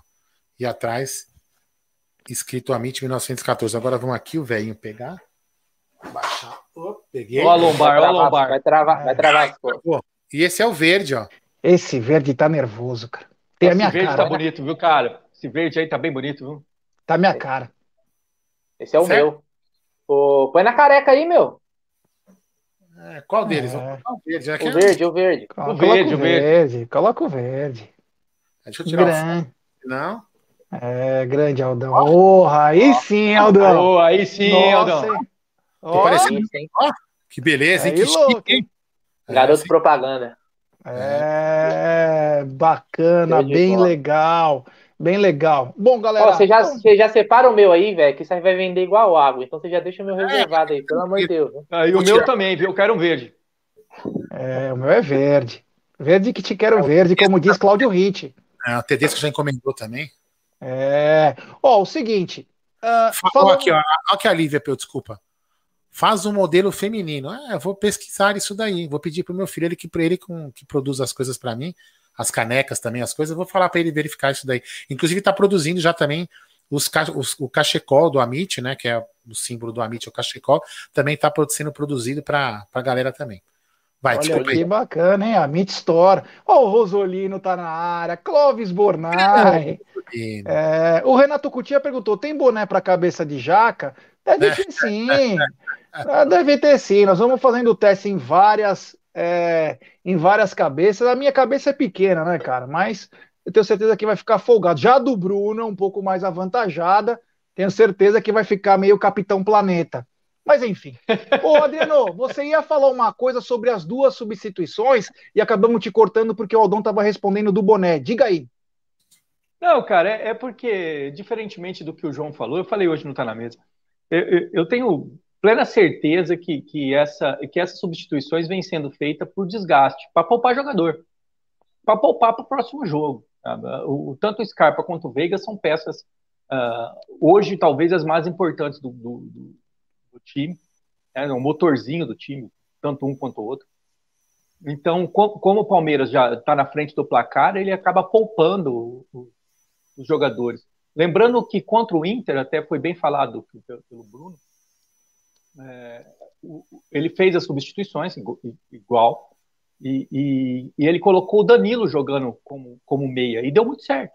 E atrás escrito Amit 1914. Agora vamos aqui, o velhinho pegar. Baixar. Oh, peguei. Ó, a lombar, ó, a lombar. Vai travar, vai travar. Pô, e esse é o verde, ó. Esse verde tá nervoso, cara. Tem Esse a minha verde cara. tá bonito, viu, cara? Esse verde aí tá bem bonito, viu? Tá a minha cara. Esse é o certo? meu. Pô, põe na careca aí, meu. É, qual deles? É. O verde, né? o verde, o verde. o verde, o verde. Coloca o verde. Deixa eu tirar Gran... o... Não? É, grande Aldão. Oh, aí sim, Aldão. Oh, aí sim, Nossa, Aldão. Oh, parecendo... oh, que beleza, hein? Que chique, hein? Garoto é, propaganda. É, bacana, bem bola. legal. Bem legal. Bom, galera. Ó, você, já, então... você já separa o meu aí, velho, que isso aí vai vender igual água. Então você já deixa o meu reservado aí, pelo amor de Deus. Ah, e o meu também, viu? Eu quero um verde. É, o meu é verde. Verde que te quero verde, como diz Cláudio Ritt. É, a Tedesco já encomendou também. É. Ó, o seguinte. Uh, falando... aqui, ó, ó, que a Lívia, desculpa. Faz um modelo feminino. Eu vou pesquisar isso daí. Vou pedir pro meu filho, ele que para ele com, que produz as coisas para mim, as canecas também, as coisas. Vou falar para ele verificar isso daí. Inclusive está produzindo já também os, os, o cachecol do Amit, né? Que é o símbolo do Amit, o cachecol, também está sendo produzido para a galera também. Vai, Olha que bacana, hein? A Meat Store. Ó, o Rosolino tá na área. Clóvis Bornai. É, o Renato Cutia perguntou: tem boné para cabeça de jaca? Deve ter sim. Ah, deve ter sim. Nós vamos fazendo o teste em várias, é, em várias cabeças. A minha cabeça é pequena, né, cara? Mas eu tenho certeza que vai ficar folgado. Já a do Bruno, um pouco mais avantajada. Tenho certeza que vai ficar meio Capitão Planeta. Mas enfim. Ô, Adriano, você ia falar uma coisa sobre as duas substituições e acabamos te cortando porque o Aldão estava respondendo do boné. Diga aí. Não, cara, é, é, porque, diferentemente do que o João falou, eu falei hoje não está na mesa. Eu, eu, tenho plena certeza que, que, essa, que essas substituições vêm sendo feitas por desgaste, para poupar jogador, para poupar para o próximo jogo. O, tanto o Scarpa quanto o Veiga são peças, uh, hoje, talvez as mais importantes do, do, do, do time, né, o motorzinho do time, tanto um quanto o outro. Então, como o Palmeiras já está na frente do placar, ele acaba poupando os jogadores. Lembrando que contra o Inter, até foi bem falado pelo Bruno, é, ele fez as substituições igual, e, e, e, ele colocou o Danilo jogando como, como meia, e deu muito certo.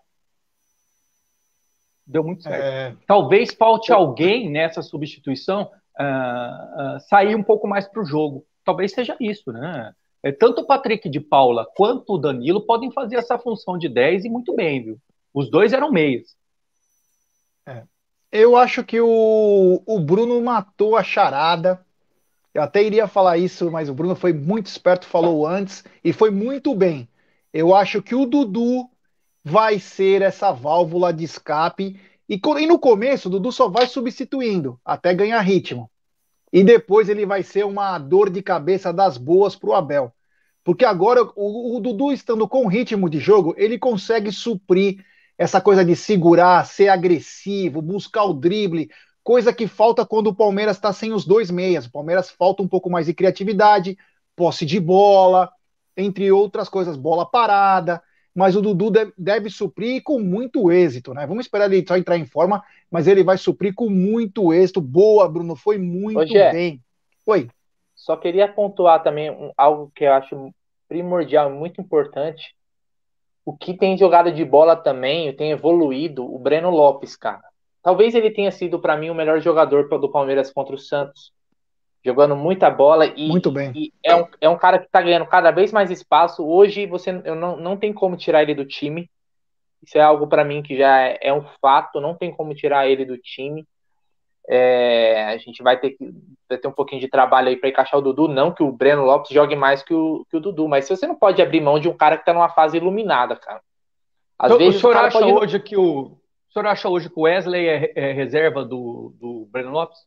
Deu muito certo. É... Talvez falte alguém nessa substituição uh, uh, sair um pouco mais para o jogo. Talvez seja isso, né? É, tanto o Patrick de Paula quanto o Danilo podem fazer essa função de 10 e muito bem, viu? Os dois eram meias. É. Eu acho que o, o Bruno matou a charada. Eu até iria falar isso, mas o Bruno foi muito esperto, falou antes, e foi muito bem. Eu acho que o Dudu vai ser essa válvula de escape. E, e no começo, o Dudu só vai substituindo até ganhar ritmo. E depois ele vai ser uma dor de cabeça das boas para o Abel. Porque agora o, o Dudu estando com ritmo de jogo, ele consegue suprir essa coisa de segurar, ser agressivo, buscar o drible, coisa que falta quando o Palmeiras está sem os dois meias. O Palmeiras falta um pouco mais de criatividade, posse de bola, entre outras coisas, bola parada. Mas o Dudu deve, deve suprir com muito êxito, né? Vamos esperar ele só entrar em forma, mas ele vai suprir com muito êxito. Boa, Bruno, foi muito Ô, bem. Oi. Só queria pontuar também algo que eu acho primordial, muito importante, o que tem jogada de bola também, tem evoluído, o Breno Lopes, cara. Talvez ele tenha sido, para mim, o melhor jogador do Palmeiras contra o Santos. Jogando muita bola e, Muito bem. E é, um, é um cara que tá ganhando cada vez mais espaço. Hoje você eu não, não tem como tirar ele do time. Isso é algo para mim que já é, é um fato, não tem como tirar ele do time. É, a gente vai ter que vai ter um pouquinho de trabalho aí para encaixar o Dudu. Não que o Breno Lopes jogue mais que o, que o Dudu, mas você não pode abrir mão de um cara que está numa fase iluminada, cara. Às então, vezes, o senhor acha pode... hoje que o, o senhor acha hoje que o Wesley é, é reserva do, do Breno Lopes?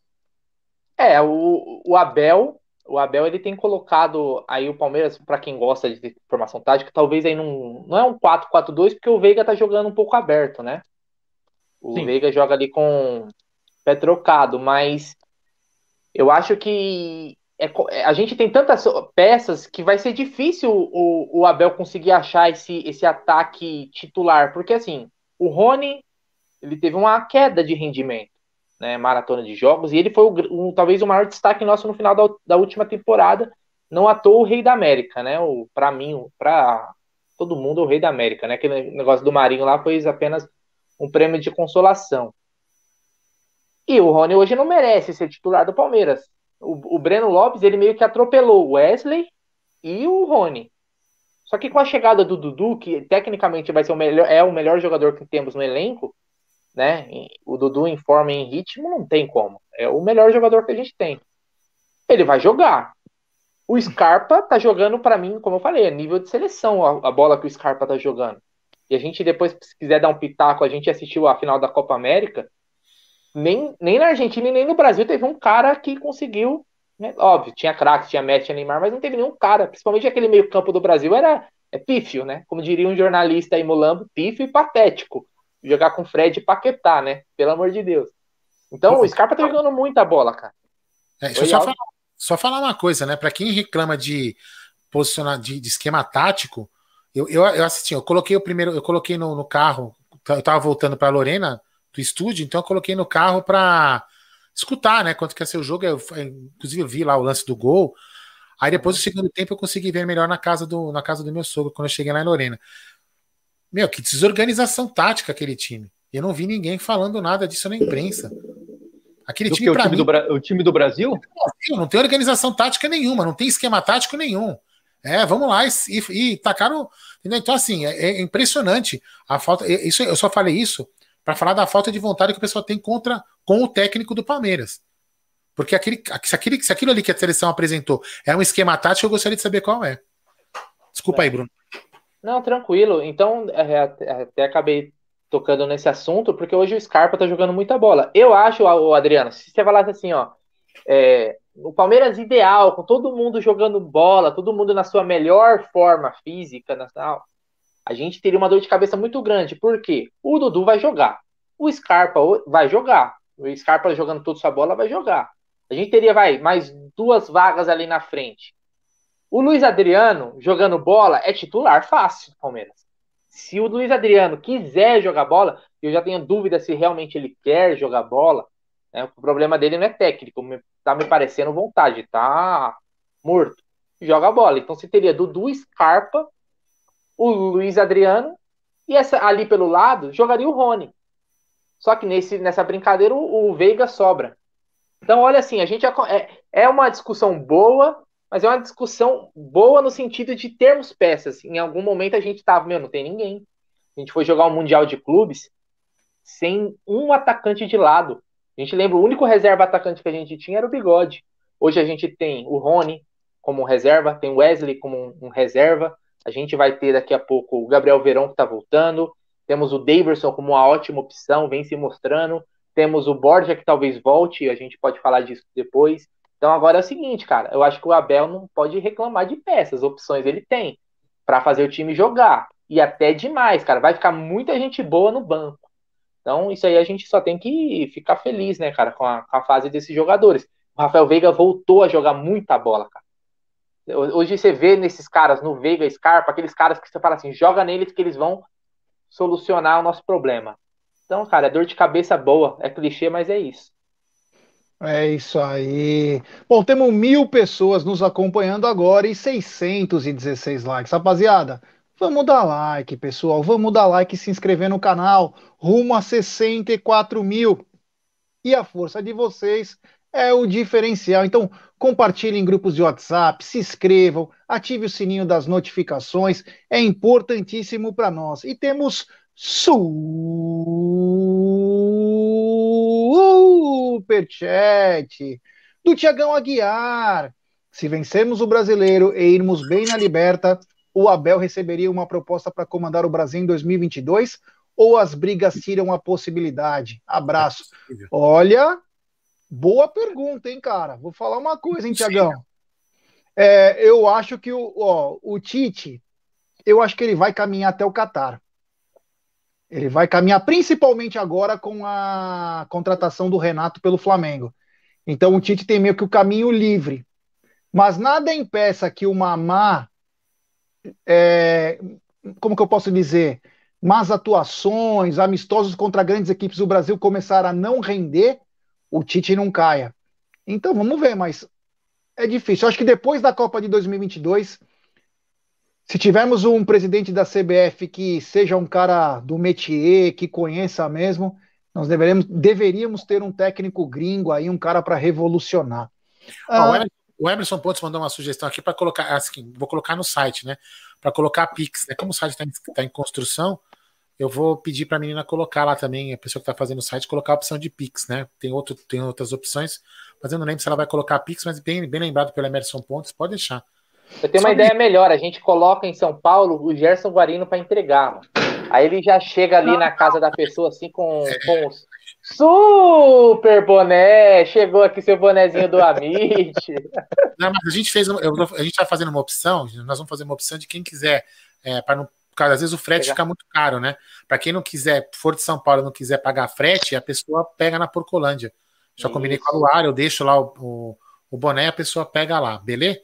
É, o, o Abel, o Abel ele tem colocado aí o Palmeiras, para quem gosta de formação tática, talvez aí não, não é um 4-4-2, porque o Veiga tá jogando um pouco aberto, né? O Sim. Veiga joga ali com pé trocado, mas eu acho que é, é, a gente tem tantas peças que vai ser difícil o, o Abel conseguir achar esse, esse ataque titular, porque assim, o Rony ele teve uma queda de rendimento, né, maratona de jogos, e ele foi o, talvez o maior destaque nosso no final da, da última temporada, não à toa o Rei da América, né, para mim, para todo mundo o Rei da América, né, aquele negócio do Marinho lá foi apenas um prêmio de consolação. E o Rony hoje não merece ser titular do Palmeiras. O, o Breno Lopes, ele meio que atropelou o Wesley e o Rony. Só que com a chegada do Dudu, que tecnicamente vai ser o melhor, é o melhor jogador que temos no elenco, né? O Dudu em forma e em ritmo não tem como. É o melhor jogador que a gente tem. Ele vai jogar. O Scarpa tá jogando para mim, como eu falei, é nível de seleção a, a, bola que o Scarpa tá jogando. E a gente depois, se quiser dar um pitaco, a gente assistiu a final da Copa América nem, nem na Argentina e nem no Brasil teve um cara que conseguiu. Né? Óbvio, tinha craques, tinha Messi, tinha Neymar, mas não teve nenhum cara. Principalmente aquele meio-campo do Brasil era é pífio, né? Como diria um jornalista aí Mulambo, pífio e patético. Jogar com Fred e Paquetá, né? Pelo amor de Deus. Então o Scarpa tá jogando muita bola, cara. É, deixa eu só falar, só falar, uma coisa, né? Para quem reclama de posicionar de, de esquema tático, eu, eu, eu assisti, eu coloquei o primeiro, eu coloquei no, no carro, eu tava voltando para Lorena, do estúdio, então eu coloquei no carro para escutar, né, quanto que ia ser o jogo. Eu, inclusive eu vi lá o lance do gol. Aí depois do segundo tempo eu consegui ver melhor na casa do, na casa do meu sogro, quando eu cheguei lá em Lorena. Meu, que desorganização tática aquele time. Eu não vi ninguém falando nada disso na imprensa. Aquele do time, o, time mim, do o time do Brasil? Não tem organização tática nenhuma, não tem esquema tático nenhum. É, vamos lá e, e, e tacaram. Então, assim, é, é, impressionante a falta. Isso, eu só falei isso para falar da falta de vontade que o pessoal tem contra com o técnico do Palmeiras. Porque aquele, se, aquele, se aquilo ali que a seleção apresentou é um esquema tático, eu gostaria de saber qual é. Desculpa é. aí, Bruno. Não, tranquilo. Então, é, é, até acabei tocando nesse assunto, porque hoje o Scarpa tá jogando muita bola. Eu acho, o Adriano, se você falasse assim, ó, é, o Palmeiras ideal, com todo mundo jogando bola, todo mundo na sua melhor forma física, nacional, a gente teria uma dor de cabeça muito grande. Por quê? O Dudu vai jogar. O Scarpa vai jogar. O Scarpa jogando toda sua bola vai jogar. A gente teria, vai, mais duas vagas ali na frente. O Luiz Adriano jogando bola é titular fácil Palmeiras. Se o Luiz Adriano quiser jogar bola, eu já tenho dúvida se realmente ele quer jogar bola. Né? O problema dele não é técnico, tá me parecendo vontade, tá morto. Joga bola. Então você teria Dudu Scarpa, o Luiz Adriano, e essa ali pelo lado jogaria o Rony. Só que nesse, nessa brincadeira o, o Veiga sobra. Então, olha assim, a gente é, é uma discussão boa, mas é uma discussão boa no sentido de termos peças. Em algum momento a gente tava, meu, não tem ninguém. A gente foi jogar um Mundial de Clubes sem um atacante de lado. A gente lembra, o único reserva atacante que a gente tinha era o Bigode. Hoje a gente tem o Rony como reserva, tem o Wesley como um, um reserva. A gente vai ter daqui a pouco o Gabriel Verão que está voltando. Temos o Daverson como uma ótima opção, vem se mostrando. Temos o Borja que talvez volte, a gente pode falar disso depois. Então agora é o seguinte, cara, eu acho que o Abel não pode reclamar de peças, opções ele tem para fazer o time jogar. E até demais, cara, vai ficar muita gente boa no banco. Então isso aí a gente só tem que ficar feliz, né, cara, com a, com a fase desses jogadores. O Rafael Veiga voltou a jogar muita bola, cara. Hoje você vê nesses caras, no Veiga, Scarpa, aqueles caras que você fala assim, joga neles que eles vão solucionar o nosso problema. Então, cara, é dor de cabeça boa, é clichê, mas é isso. É isso aí. Bom, temos mil pessoas nos acompanhando agora e 616 likes. Rapaziada, vamos dar like, pessoal. Vamos dar like e se inscrever no canal. Rumo a 64 mil. E a força de vocês é o diferencial. Então, compartilhem em grupos de WhatsApp, se inscrevam, ative o sininho das notificações. É importantíssimo para nós. E temos superchat do Tiagão Aguiar. Se vencermos o brasileiro e irmos bem na liberta, o Abel receberia uma proposta para comandar o Brasil em 2022 ou as brigas tiram a possibilidade? Abraço. Olha, boa pergunta, hein, cara? Vou falar uma coisa, hein, Tiagão? É, eu acho que o, ó, o Tite, eu acho que ele vai caminhar até o Catar. Ele vai caminhar principalmente agora com a contratação do Renato pelo Flamengo. Então o Tite tem meio que o caminho livre. Mas nada impeça que o Mamá, é, como que eu posso dizer, más atuações, amistosos contra grandes equipes do Brasil começar a não render, o Tite não caia. Então vamos ver, mas é difícil. Eu acho que depois da Copa de 2022 se tivermos um presidente da CBF que seja um cara do métier, que conheça mesmo, nós deveremos, deveríamos ter um técnico gringo aí, um cara para revolucionar. Ah, o Emerson Pontes mandou uma sugestão aqui para colocar, assim, vou colocar no site, né? Para colocar Pix, né? Como o site está em, tá em, construção, eu vou pedir para a menina colocar lá também, a pessoa que está fazendo o site, colocar a opção de Pix, né? Tem, outro, tem outras opções, mas eu não lembro se ela vai colocar Pix, mas bem, bem lembrado pelo Emerson Pontes, pode deixar. Eu tenho uma ideia melhor, a gente coloca em São Paulo o Gerson Guarino para entregar. Mano. Aí ele já chega ali na casa da pessoa assim com, com os super boné, chegou aqui seu bonezinho do Amit. Não, mas a gente fez, a gente tá fazendo uma opção, nós vamos fazer uma opção de quem quiser, é, para não porque às vezes o frete Pegar. fica muito caro, né? Para quem não quiser, for de São Paulo, não quiser pagar frete, a pessoa pega na Porcolândia. Já Isso. combinei com a Luar, eu deixo lá o, o, o boné, a pessoa pega lá, beleza?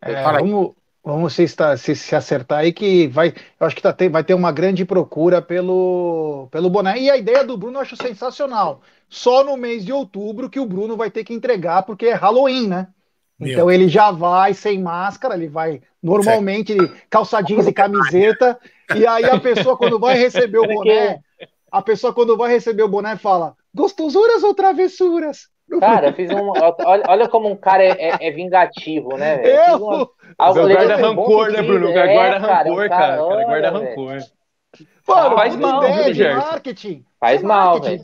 É, vamos, vamos se, se, se, acertar aí que vai. Eu acho que tá, vai ter uma grande procura pelo, pelo boné. E a ideia do Bruno eu acho sensacional. Só no mês de outubro que o Bruno vai ter que entregar, porque é Halloween, né? Meu. Então ele já vai sem máscara, ele vai normalmente calça jeans e camiseta. e aí a pessoa, quando vai receber o boné, a pessoa, quando vai receber o boné, fala: gostosuras ou travessuras? Cara, eu fiz um. Olha, olha como um cara é, é, é vingativo, né? Eu? Uma, algo guarda rancor, né, Bruno? O cara guarda rancor, cara. O cara guarda rancor. Mano, faz mal, ideia de marketing. Faz mal, velho.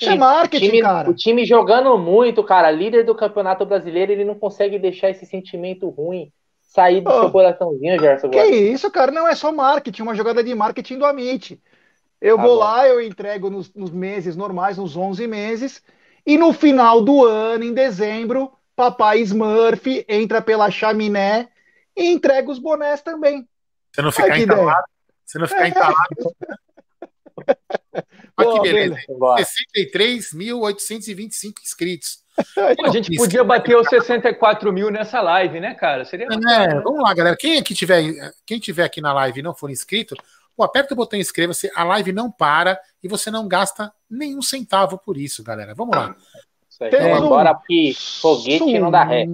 É marketing, time, cara. O time jogando muito, cara, líder do Campeonato Brasileiro, ele não consegue deixar esse sentimento ruim sair do oh, seu coraçãozinho, Gerson. Que isso, cara? Não é só marketing, uma jogada de marketing do Amit. Eu tá vou bom. lá, eu entrego nos, nos meses normais, nos 11 meses, E no final do ano, em dezembro, papai Smurf entra pela chaminé e entrega os bonés também. Você não ficar entalado. Você não ficar é. entalado. Olha que beleza. 63.825 inscritos. a gente podia bater os 64 mil nessa live, né, cara? Seria é, vamos lá, galera. Quem aqui tiver, quem tiver aqui na live e não for inscrito, pô, aperta o botão inscreva-se. A live não para e você não gasta nenhum centavo por isso, galera. Vamos lá. Isso aí. Então, agora que foguete não dá ré.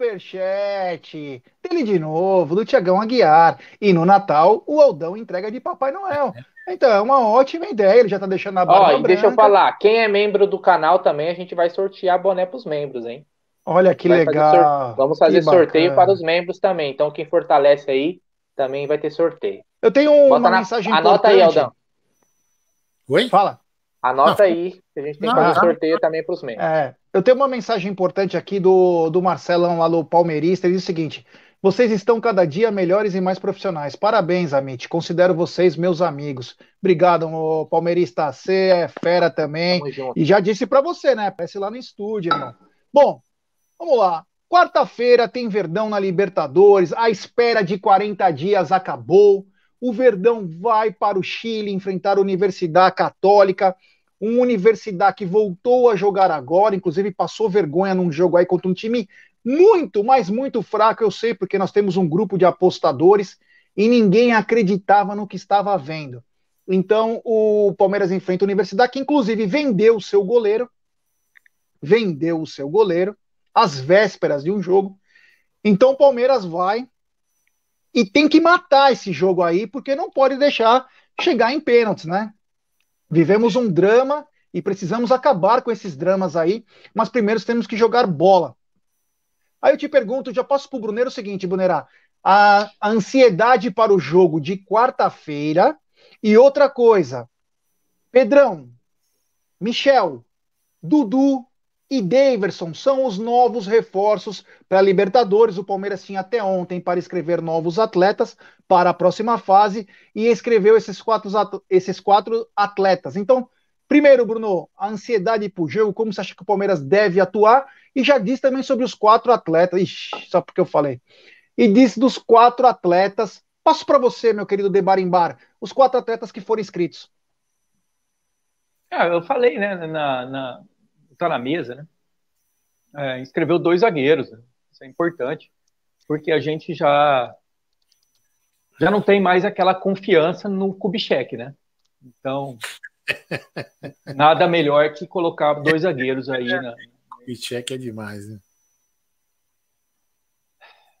Superchat dele de novo, do Tiagão Aguiar. E no Natal, o Aldão entrega de Papai Noel. Então, é uma ótima ideia, ele já tá deixando a barba Ó, e deixa eu falar, quem é membro do canal também, a gente vai sortear boné pros membros, hein? Olha que legal. Fazer Vamos fazer sorteio para os membros também. Então, quem fortalece aí, também vai ter sorteio. Eu tenho uma Bota mensagem na... Anota aí, Aldão. Oi? Fala. Anota aí, que a gente tem que fazer sorteio também para os membros. É, eu tenho uma mensagem importante aqui do, do Marcelão lá do Palmeirista. Ele diz o seguinte: vocês estão cada dia melhores e mais profissionais. Parabéns, Amit. Considero vocês meus amigos. Obrigado, Palmeirista. Você é fera também. E já disse para você, né? Aparece lá no estúdio, irmão. Bom, vamos lá. Quarta-feira tem Verdão na Libertadores. A espera de 40 dias acabou. O Verdão vai para o Chile enfrentar a Universidade Católica, uma universidade que voltou a jogar agora, inclusive passou vergonha num jogo aí contra um time muito, mas muito fraco, eu sei, porque nós temos um grupo de apostadores e ninguém acreditava no que estava vendo. Então, o Palmeiras enfrenta a Universidade, que inclusive vendeu o seu goleiro, vendeu o seu goleiro às vésperas de um jogo. Então, o Palmeiras vai e tem que matar esse jogo aí, porque não pode deixar chegar em pênaltis, né? Vivemos um drama e precisamos acabar com esses dramas aí, mas primeiro temos que jogar bola. Aí eu te pergunto, já passo para o Bruneiro o seguinte, Brunerá, a, a ansiedade para o jogo de quarta-feira e outra coisa, Pedrão, Michel, Dudu, e Daverson são os novos reforços para Libertadores. O Palmeiras tinha até ontem para escrever novos atletas para a próxima fase e escreveu esses quatro, esses quatro atletas. Então, primeiro, Bruno, a ansiedade para o jogo, como você acha que o Palmeiras deve atuar? E já disse também sobre os quatro atletas. Ixi, só porque eu falei. E disse dos quatro atletas. Passo para você, meu querido Debarimbar, os quatro atletas que foram inscritos. Ah, eu falei, né, na, na está na mesa, né? É, inscreveu dois zagueiros, né? isso é importante, porque a gente já já não tem mais aquela confiança no Kubitschek, né? Então, nada melhor que colocar dois zagueiros aí na. Kubitschek é demais, né?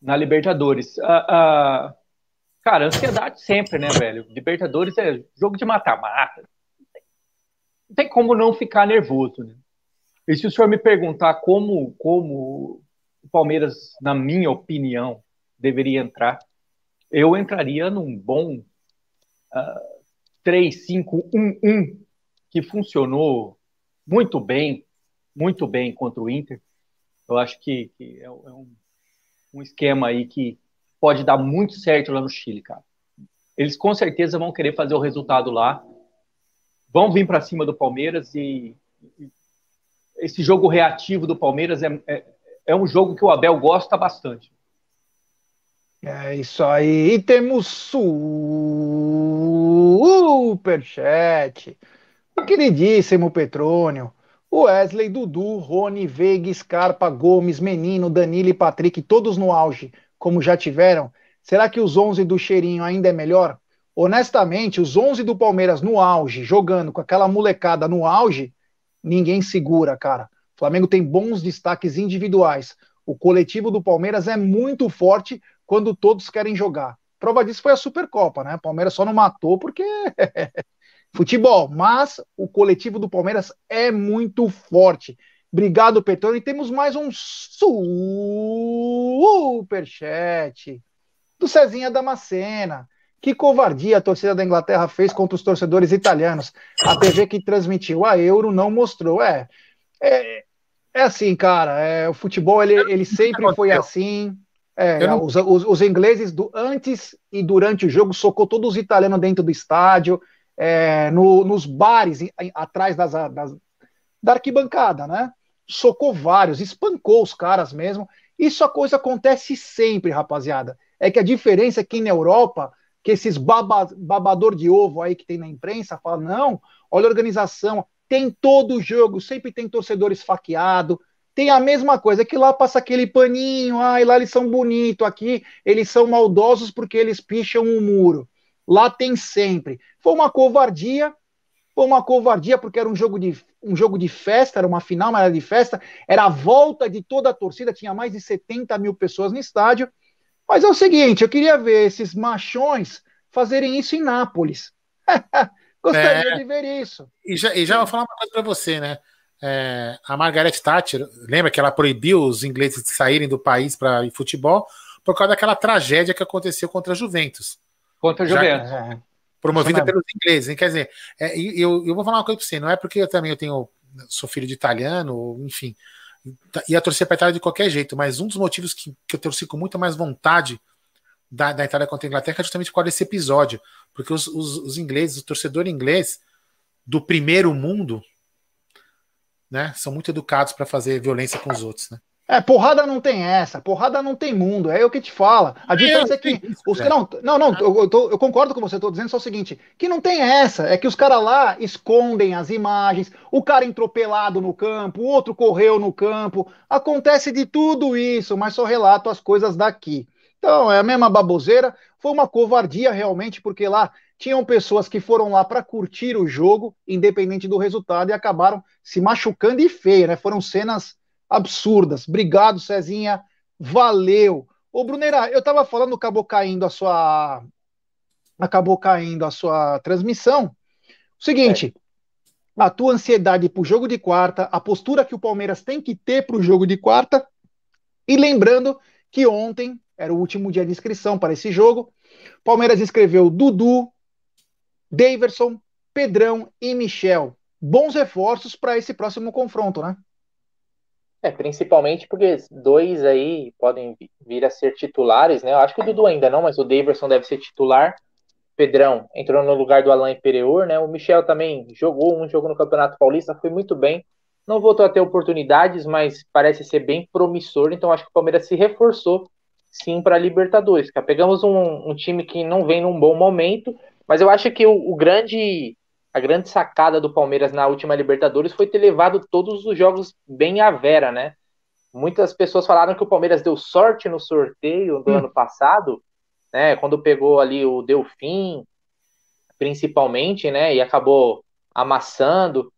Na Libertadores. A, a... Cara, ansiedade sempre, né, velho? Libertadores é jogo de mata-mata. Não tem como não ficar nervoso, né? E se o senhor me perguntar como, como o Palmeiras, na minha opinião, deveria entrar, eu entraria num bom uh, 3-5-1-1 que funcionou muito bem, muito bem contra o Inter. Eu acho que, que é, é um, um esquema aí que pode dar muito certo lá no Chile, cara. Eles com certeza vão querer fazer o resultado lá, vão vir para cima do Palmeiras e, e esse jogo reativo do Palmeiras é, é, é um jogo que o Abel gosta bastante. É isso aí. E temos superchat. O queridíssimo Petrônio. Wesley, Dudu, Rony, Veiga, Scarpa, Gomes, Menino, Danilo e Patrick, todos no auge, como já tiveram. Será que os 11 do Cheirinho ainda é melhor? Honestamente, os 11 do Palmeiras no auge, jogando com aquela molecada no auge, ninguém segura, cara. O Flamengo tem bons destaques individuais. O coletivo do Palmeiras é muito forte quando todos querem jogar. Prova disso foi a Supercopa, né? O Palmeiras só não matou porque futebol, mas o coletivo do Palmeiras é muito forte. Obrigado, Petrone. E temos mais um superchat do Cezinha Damascena. Que covardia a torcida da Inglaterra fez contra os torcedores italianos. A TV que transmitiu a Euro não mostrou. É, é, é assim, cara. É, o futebol ele, ele sempre foi assim. É, não... os, os, os, ingleses do, antes e durante o jogo socou todos os italianos dentro do estádio. é, no, nos bares em, em, atrás das, das, da arquibancada, né? Socou vários, espancou os caras mesmo. Isso a coisa acontece sempre, rapaziada. É que a diferença é que na Europa, que esses baba, babador de ovo aí que tem na imprensa fala, não, olha a organização, tem todo o jogo, sempre tem torcedor esfaqueado, tem a mesma coisa, que lá passa aquele paninho, ai, lá eles são bonitos, aqui eles são maldosos porque eles picham o um muro. Lá tem sempre. Foi uma covardia, foi uma covardia porque era um jogo de um jogo de festa, era uma final, mas era de festa, era a volta de toda a torcida, tinha mais de 70 mil pessoas no estádio. Mas é o seguinte, eu queria ver esses machões fazerem isso em Nápoles. Gostaria é, de ver isso. E já, e já vou falar uma coisa para você, né? É, a Margaret Thatcher, lembra que ela proibiu os ingleses de saírem do país para ir futebol por causa daquela tragédia que aconteceu contra a Juventus. Contra a Juventus. Já, é, promovida pelos ingleses. Quer dizer, é, eu, eu vou falar uma coisa para você, não é porque eu também eu tenho, sou filho de italiano, enfim, ia torcer para a Itália de qualquer jeito, mas um dos motivos que, que eu torci com muita mais vontade da, da Itália contra a Inglaterra é justamente por desse episódio, porque os, os, os ingleses, o torcedor inglês do primeiro mundo, né? São muito educados para fazer violência com os outros, né? É, porrada não tem essa, porrada não tem mundo, é o que te fala. A diferença é, que os não, não, não, eu, tô, eu, concordo com você, estou dizendo só o seguinte, que não tem essa, é que os caras lá escondem as imagens, o cara entrou pelado no campo, o outro correu no campo, acontece de tudo isso, mas só relato as coisas daqui. Então, é a mesma baboseira, foi uma covardia realmente, porque lá tinham pessoas que foram lá para curtir o jogo, independente do resultado, e acabaram se machucando e feio, né? Foram cenas absurdas. Obrigado, Cezinha. Valeu. Ô, Brunera, eu tava falando, acabou caindo a sua. Acabou caindo a sua transmissão. O seguinte, é. a tua ansiedade pro jogo de quarta, a postura que o Palmeiras tem que ter pro jogo de quarta, e lembrando que ontem era o último dia de inscrição para esse jogo. Palmeiras inscreveu Dudu, Daverson, Pedrão e Michel. Bons reforços para esse próximo confronto, né? É, principalmente porque dois aí podem vir a ser titulares, né? Eu acho que o Dudu ainda não, mas o Daverson deve ser titular. Pedrão entrou no lugar do Alain Pereur, né? O Michel também jogou um jogo no Campeonato Paulista, foi muito bem. Não voltou a ter oportunidades, mas parece ser bem promissor. Então acho que o Palmeiras se reforçou sim para a Libertadores. Pegamos um, um, time que não vem num bom momento, mas eu acho que o, o, grande a grande sacada do Palmeiras na última Libertadores foi ter levado todos os jogos bem à vera, né? Muitas pessoas falaram que o Palmeiras deu sorte no sorteio do hum. ano passado, né? Quando pegou ali o Delfim, principalmente, né? E acabou amassando.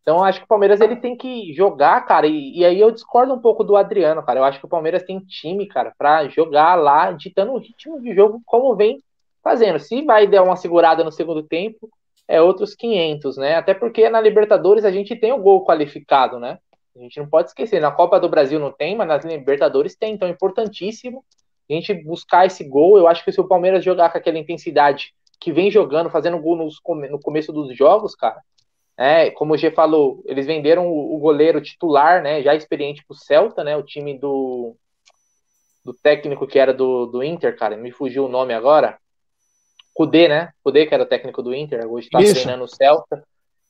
Então, acho que o Palmeiras ele tem que jogar, cara. E, e, aí eu discordo um pouco do Adriano, cara. Eu acho que o Palmeiras tem time, cara, para jogar lá, ditando o ritmo de jogo como vem fazendo. Se vai dar uma segurada no segundo tempo, é outros 500, né? Até porque na Libertadores a gente tem o gol qualificado, né? A gente não pode esquecer. Na Copa do Brasil não tem, mas nas Libertadores tem. Então é importantíssimo a gente buscar esse gol. Eu acho que se o Palmeiras jogar com aquela intensidade que vem jogando, fazendo gol nos, no começo dos jogos, cara, é, como o G falou, eles venderam o, goleiro titular, né, já experiente pro Celta, né, o time do, do técnico que era do, do Inter, cara, me fugiu o nome agora. Kudê, né? Kudê, que era o técnico do Inter, hoje está treinando o Celta.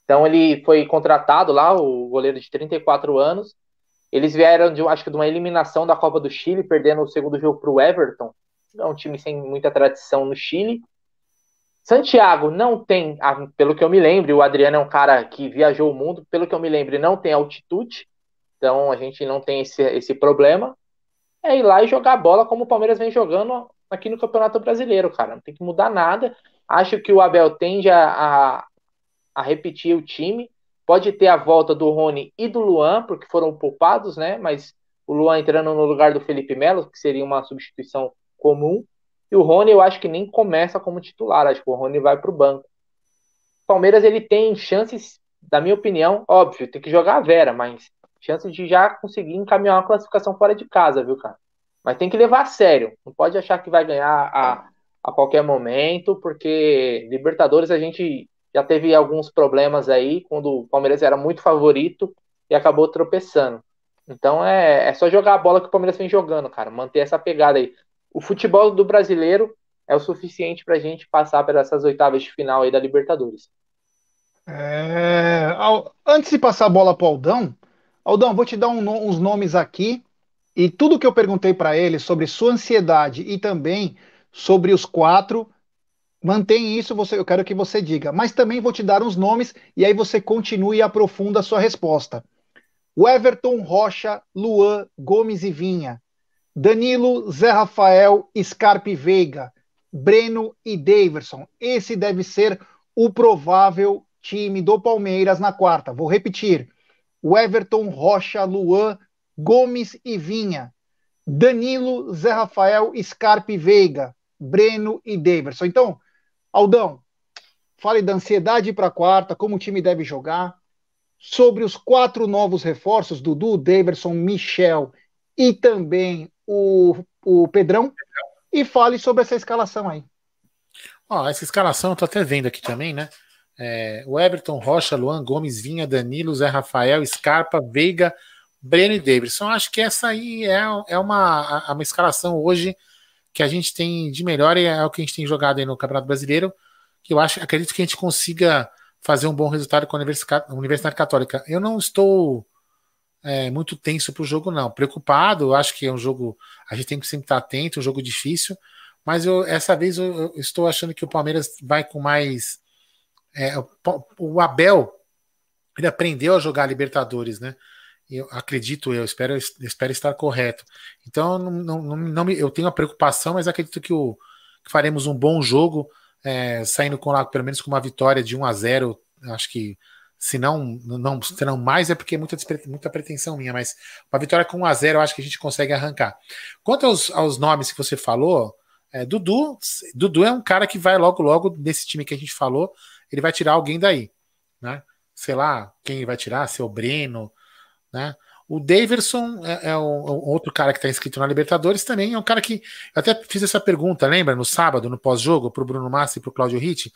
Então ele foi contratado lá, o goleiro de 34 anos. Eles vieram de, acho que de uma eliminação da Copa do Chile, perdendo o segundo jogo para o Everton. É um time sem muita tradição no Chile. Santiago não tem, pelo que eu me lembro, o Adriano é um cara que viajou o mundo, pelo que eu me lembro, não tem altitude, então a gente não tem esse, esse problema. É ir lá e jogar bola como o Palmeiras vem jogando aqui no Campeonato Brasileiro, cara. Não tem que mudar nada. Acho que o Abel tende a, a, a repetir o time. Pode ter a volta do Rony e do Luan, porque foram poupados, né? Mas o Luan entrando no lugar do Felipe Melo, que seria uma substituição comum. E o Rony eu acho que nem começa como titular, acho que o Rony vai para o banco. Palmeiras ele tem chances, da minha opinião, óbvio, tem que jogar a Vera, mas chances de já conseguir encaminhar uma classificação fora de casa, viu, cara? Mas tem que levar a sério. Não pode achar que vai ganhar a, a qualquer momento, porque Libertadores a gente já teve alguns problemas aí, quando o Palmeiras era muito favorito e acabou tropeçando. Então é, é só jogar a bola que o Palmeiras vem jogando, cara. Manter essa pegada aí o futebol do brasileiro é o suficiente para a gente passar por essas oitavas de final aí da Libertadores. É, antes de passar a bola para Aldão, Aldão, vou te dar um, uns nomes aqui e tudo que eu perguntei para ele sobre sua ansiedade e também sobre os quatro, mantém isso, você, eu quero que você diga. Mas também vou te dar uns nomes e aí você continue e aprofunda a sua resposta. O Everton, Rocha, Luan, Gomes e Vinha, Danilo, Zé Rafael, Scarpe Veiga, Breno e Daverson. Esse deve ser o provável time do Palmeiras na quarta. Vou repetir: o Everton, Rocha, Luan, Gomes e Vinha, Danilo, Zé Rafael, Scarpe Veiga, Breno e Daverson. Então, Aldão, fale da ansiedade para quarta, como o time deve jogar, sobre os quatro novos reforços, Dudu, Daverson, Michel e também o, o Pedrão, e fale sobre essa escalação aí. Ó, essa escalação eu tô até vendo aqui também, né? É, o Everton, Rocha, Luan, Gomes, Vinha, Danilo, Zé Rafael, Scarpa, Veiga, Breno e Davidson. Acho que essa aí é, é uma, uma escalação hoje que a gente tem de melhor e é o que a gente tem jogado aí no Campeonato Brasileiro, que eu acho, acredito que a gente consiga fazer um bom resultado com a Universidade Católica. Eu não estou é, muito tenso para o jogo, não. Preocupado, eu acho que é um jogo. A gente tem que sempre estar atento, um jogo difícil. Mas eu, essa vez eu, eu estou achando que o Palmeiras vai com mais. É, o, o Abel ele aprendeu a jogar Libertadores, né? Eu acredito, eu espero, espero estar correto. Então, não, não, não, me, eu tenho a preocupação, mas acredito que, o, que faremos um bom jogo, é, saindo com lá, pelo menos com uma vitória de 1 a 0 Acho que se não, não mais, é porque é muita, muita pretensão minha, mas uma vitória com 1 a 0 eu acho que a gente consegue arrancar. Quanto aos, aos nomes que você falou, é, Dudu, Dudu é um cara que vai logo, logo, nesse time que a gente falou, ele vai tirar alguém daí, né? Sei lá, quem vai tirar, se é o Breno, né? O Daverson é, é um, um outro cara que está inscrito na Libertadores também. É um cara que. Eu até fiz essa pergunta, lembra? No sábado, no pós-jogo, para o Bruno Massa e para o Claudio Ritt.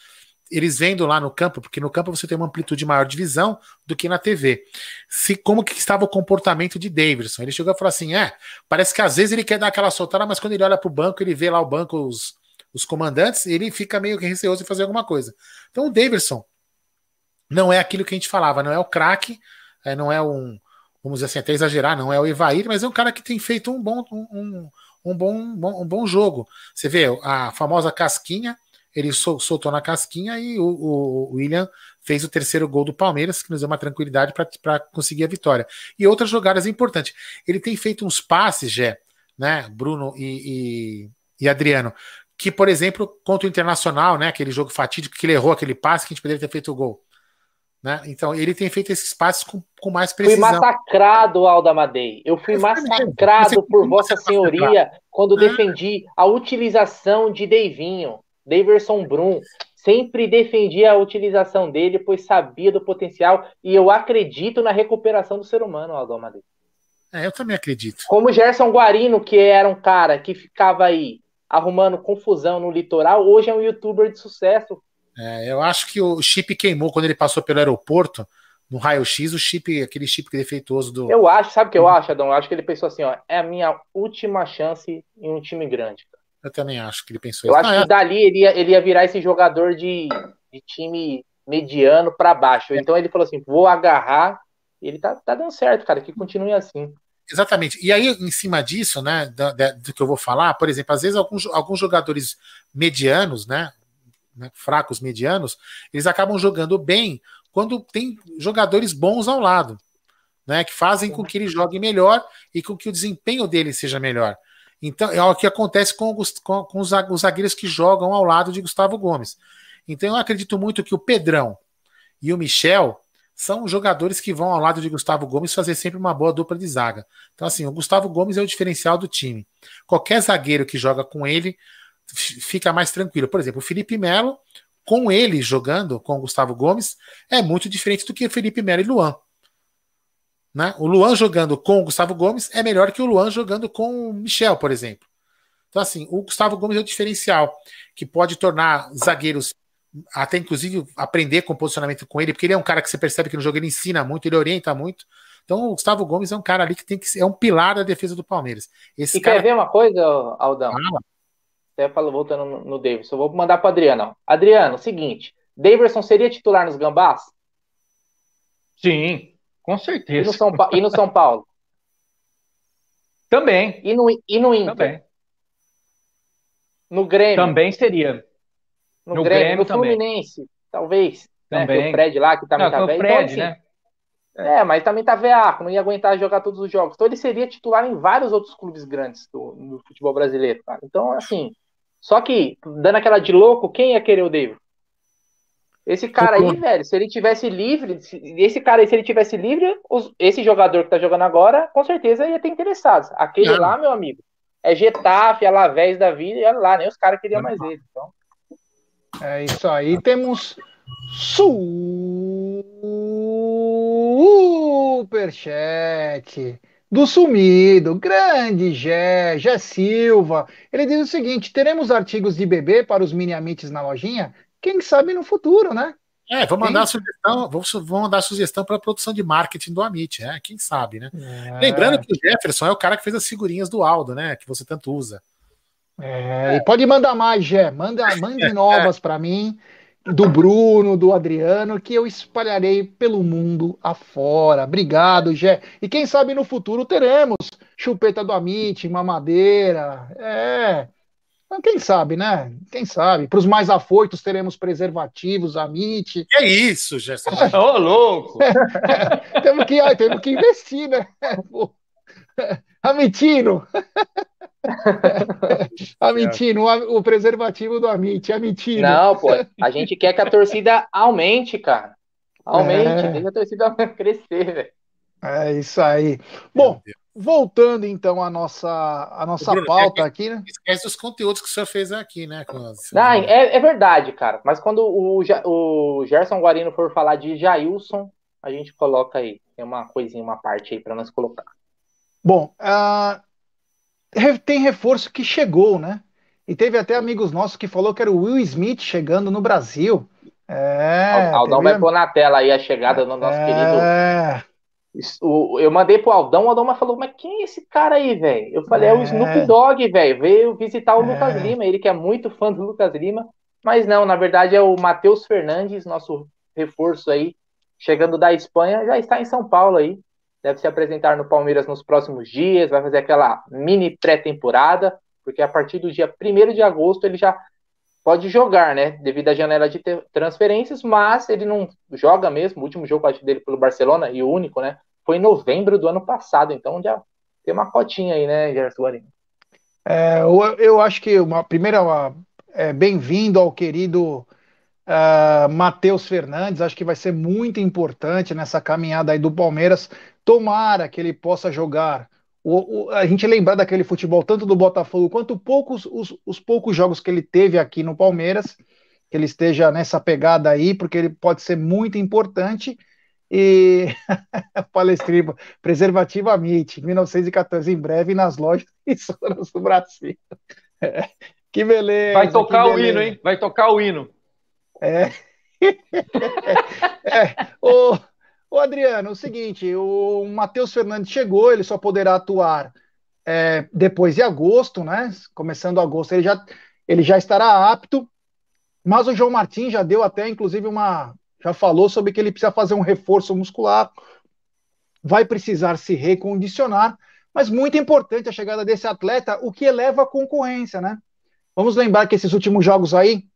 Eles vendo lá no campo, porque no campo você tem uma amplitude maior de visão do que na TV. Se como que estava o comportamento de Daverson? Ele chegou a falar assim: é, parece que às vezes ele quer dar aquela soltada, mas quando ele olha para o banco, ele vê lá o banco, os, os comandantes, ele fica meio que receoso de fazer alguma coisa. Então o Daverson não é aquilo que a gente falava, não é o craque, é, não é um vamos dizer assim, até exagerar, não é o Evair, mas é um cara que tem feito um bom, um, um bom, um bom jogo. Você vê a famosa casquinha, ele sol, soltou na casquinha e o, o, William fez o terceiro gol do Palmeiras, que nos deu uma tranquilidade para conseguir a vitória. E outras jogadas importantes. Ele tem feito uns passes, Jé, né, Bruno e, e, e Adriano, que, por exemplo, contra o Internacional, né, aquele jogo fatídico que ele errou aquele passe que a gente poderia ter feito o gol. Né? Então, ele tem feito esses passes com, com mais precisão. Fui massacrado, Alda Madei. Eu fui massacrado por Vossa Senhoria quando defendi a utilização de Deivinho, Daverson Brum. Sempre defendi a utilização dele, pois sabia do potencial e eu acredito na recuperação do ser humano, Aldo Madei. É, eu também acredito. Como Gerson Guarino, que era um cara que ficava aí arrumando confusão no litoral, hoje é um youtuber de sucesso é, eu acho que o chip queimou quando ele passou pelo aeroporto, no raio-x, o chip, aquele chip defeituoso do. Eu acho, sabe o que eu acho, Adão? Eu acho que ele pensou assim: ó, é a minha última chance em um time grande. Eu também acho que ele pensou eu isso. Eu acho ah, que é. dali ele ia, ele ia virar esse jogador de, de time mediano para baixo. É. Então ele falou assim: vou agarrar. E ele tá, tá dando certo, cara, que continue assim. Exatamente. E aí, em cima disso, né, do, do, que eu vou falar, por exemplo, às vezes alguns, alguns jogadores medianos, né, né, fracos, medianos, eles acabam jogando bem quando tem jogadores bons ao lado, né, que fazem com que ele jogue melhor e com que o desempenho dele seja melhor. Então, é o que acontece com, com, com os zagueiros que jogam ao lado de Gustavo Gomes. Então, eu acredito muito que o Pedrão e o Michel são jogadores que vão ao lado de Gustavo Gomes fazer sempre uma boa dupla de zaga. Então, assim, o Gustavo Gomes é o diferencial do time. Qualquer zagueiro que joga com ele fica mais tranquilo. Por exemplo, o Felipe Melo, com ele jogando, com o Gustavo Gomes, é muito diferente do que o Felipe Melo e Luan. Né? O Luan jogando com o Gustavo Gomes é melhor que o Luan jogando com o Michel, por exemplo. Então, assim, o Gustavo Gomes é o diferencial que pode tornar zagueiros até inclusive aprender com posicionamento com ele, porque ele é um cara que você percebe que no jogo ele ensina muito, ele orienta muito. Então o Gustavo Gomes é um cara ali que tem que ser, é um pilar da defesa do Palmeiras. Esse e cara... quer ver uma coisa, Aldão? Ah, até falo, voltando no, no Davidson, vou mandar para Adriano. Adriano, seguinte, Davidson seria titular nos Gambás? Sim, com certeza. E no São, pa e no São Paulo? Também. E no, e no Inter? Também. No Grêmio? Também seria. No, no Grêmio, Grêmio, no Fluminense, também. talvez. Também. Né? o Fred lá, que também não, tá velho. Fred, então, assim, né? É, mas também tá veaco, não ia aguentar jogar todos os jogos. Então ele seria titular em vários outros clubes grandes do, do futebol brasileiro, cara. Então, assim, só que, dando aquela de louco, quem ia querer o David? Esse cara aí, velho, se ele tivesse livre, esse cara aí, se ele tivesse livre, os, esse jogador que tá jogando agora, com certeza ia ter interessados. Aquele não. lá, meu amigo, é Getafe, Alavés da vida, e olha lá, nem os caras queriam mais ele. Então. É isso aí, temos superchat do sumido, grande Gé, Gé Silva. Ele diz o seguinte: teremos artigos de bebê para os mini amites na lojinha? Quem sabe no futuro, né? É, vou mandar sugestão, vou, vou mandar sugestão para a produção de marketing do Amit, né? Quem sabe, né? É. Lembrando que o Jefferson é o cara que fez as figurinhas do Aldo, né? Que você tanto usa. É, e pode mandar mais, Gé. Manda, mande novas para mim, do Bruno, do Adriano, que eu espalharei pelo mundo afora. Obrigado, Gé. E quem sabe no futuro teremos chupeta do Amit, mamadeira. É. Quem sabe, né? Quem sabe? Para os mais afoitos, teremos preservativos, Amit. Que é isso, Gerson? Ô, louco! temos, que, temos que investir, né? Amitino! Amitino, o, o preservativo do Amit, Amitino. Não, pô, a gente quer que a torcida aumente, cara. Aumente, é. deixa a torcida crescer, velho. É isso aí. Bom, voltando então à nossa, à nossa Bruno, pauta é, aqui, né? Esquece os conteúdos que o senhor fez aqui, né? Ah, é, é, verdade, cara. Mas quando o, o Gerson Guarino for falar de Jailson, a gente coloca aí. Tem uma coisinha, uma parte aí para nós colocar. Bom, uh, tem reforço que chegou, né? E teve até amigos nossos que falou que era o Will Smith chegando no Brasil. É. Aldão teve... vai pôr na tela aí a chegada do nosso é... querido eu mandei pro Aldão, o Aldão falou, mas quem é esse cara aí, velho? Eu falei, é, é o Snoop Dogg, velho, veio visitar o é. Lucas Lima, ele que é muito fã do Lucas Lima, mas não, na verdade é o Matheus Fernandes, nosso reforço aí, chegando da Espanha, já está em São Paulo aí, deve se apresentar no Palmeiras nos próximos dias, vai fazer aquela mini pré-temporada, porque a partir do dia 1 de agosto ele já pode jogar, né? Devido à janela de transferências, mas ele não joga mesmo. O último jogo dele pelo Barcelona, e o único, né? Foi em novembro do ano passado. Então já tem uma cotinha aí, né, Gerson Guarino? É, eu, eu, acho que uma primeira é, bem-vindo ao querido uh, Matheus Fernandes. Acho que vai ser muito importante nessa caminhada aí do Palmeiras. Tomara que ele possa jogar o, o, a gente lembrar daquele futebol, tanto do Botafogo quanto poucos, os, os, poucos jogos que ele teve aqui no Palmeiras, que ele esteja nessa pegada aí, porque ele pode ser muito importante. E Palestriba, preservativo Amit, 1914, em breve nas lojas e zonas do Brasil. que beleza. Vai tocar o hino, hein? Vai tocar o hino. É. é. O, Ô, Adriano, o seguinte, o Matheus Fernandes chegou, ele só poderá atuar é, depois de agosto, né? Começando agosto, ele já, ele já estará apto. Mas o João Martins já deu até, inclusive, uma. Já falou sobre que ele precisa fazer um reforço muscular, vai precisar se recondicionar, mas muito importante a chegada desse atleta, o que eleva a concorrência, né? Vamos lembrar que esses últimos jogos aí,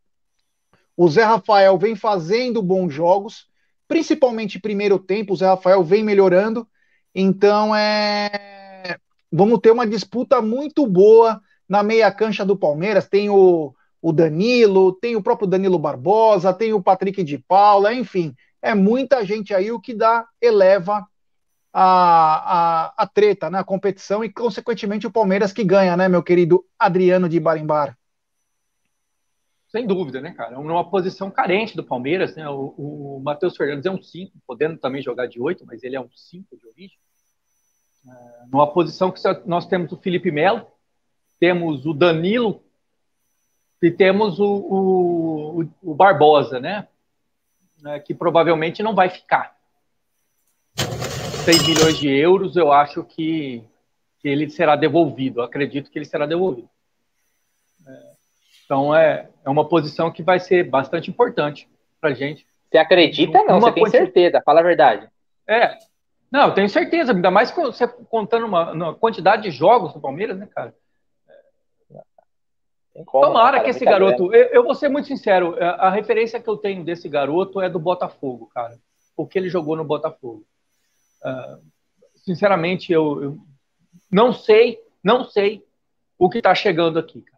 o Zé Rafael vem fazendo bons jogos, principalmente primeiro tempo, o Zé Rafael vem melhorando, então é vamos ter uma disputa muito boa na meia cancha do Palmeiras, tem o, o Danilo, tem o próprio Danilo Barbosa, tem o Patrick de Paula, enfim, é muita gente aí o que dá, eleva a, a, a treta, né, a competição e consequentemente o Palmeiras que ganha, né, meu querido Adriano de Barimbar. Sem dúvida, né, cara? É uma posição carente do Palmeiras, né? O, o Matheus Fernandes é um 5, podendo também jogar de 8, mas ele é um 5 de origem. É, numa posição que nós temos o Felipe Melo, temos o Danilo e temos o, o, o Barbosa, né? É, que provavelmente não vai ficar. 6 milhões de euros, eu acho que, que ele será devolvido. Acredito que ele será devolvido. Então é, é uma posição que vai ser bastante importante para gente. Você acredita? Não, você tem certeza, fala a verdade. É, não, eu tenho certeza, ainda mais você contando uma, uma quantidade de jogos do Palmeiras, né, cara? Como, Tomara cara, que esse garoto. Eu, eu, vou ser muito sincero, a, a, referência que eu tenho desse garoto é do Botafogo, cara. O que ele jogou no Botafogo. Uh, sinceramente, eu, eu, não sei, não sei o que está chegando aqui, cara.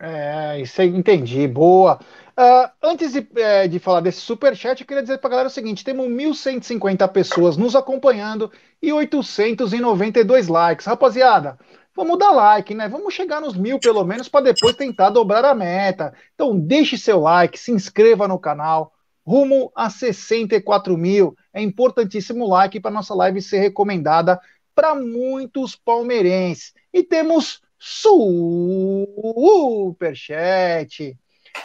É, isso aí, entendi. Boa. Uh, antes de, é, de, falar desse superchat, eu queria dizer para a galera o seguinte: temos 1.150 pessoas nos acompanhando e 892 likes. Rapaziada, vamos dar like, né? Vamos chegar nos mil pelo menos para depois tentar dobrar a meta. Então, deixe seu like, se inscreva no canal. Rumo a 64 mil. É importantíssimo like para nossa live ser recomendada para muitos palmeirenses. E temos superchat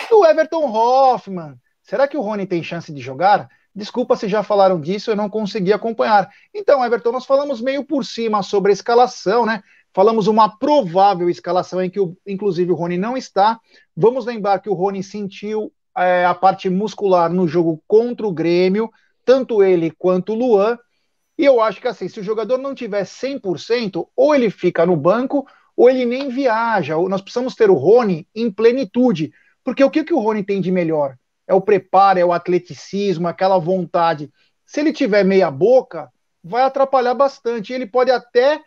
do Everton Hoffman. Será que o Rony tem chance de jogar? Desculpa se já falaram disso, eu não consegui acompanhar. Então, Everton, nós falamos meio por cima sobre a escalação, né? Falamos uma provável escalação em que, o, inclusive, o Rony não está. Vamos lembrar que o Rony sentiu é, a parte muscular no jogo contra o Grêmio, tanto ele quanto o Luan. E eu acho que assim, se o jogador não tiver 100%, ou ele fica no banco, ou ele nem viaja. Nós precisamos ter o Rony em plenitude. Porque o que, que o Rony tem de melhor? É o preparo, é o atleticismo, aquela vontade. Se ele tiver meia boca, vai atrapalhar bastante. Ele pode até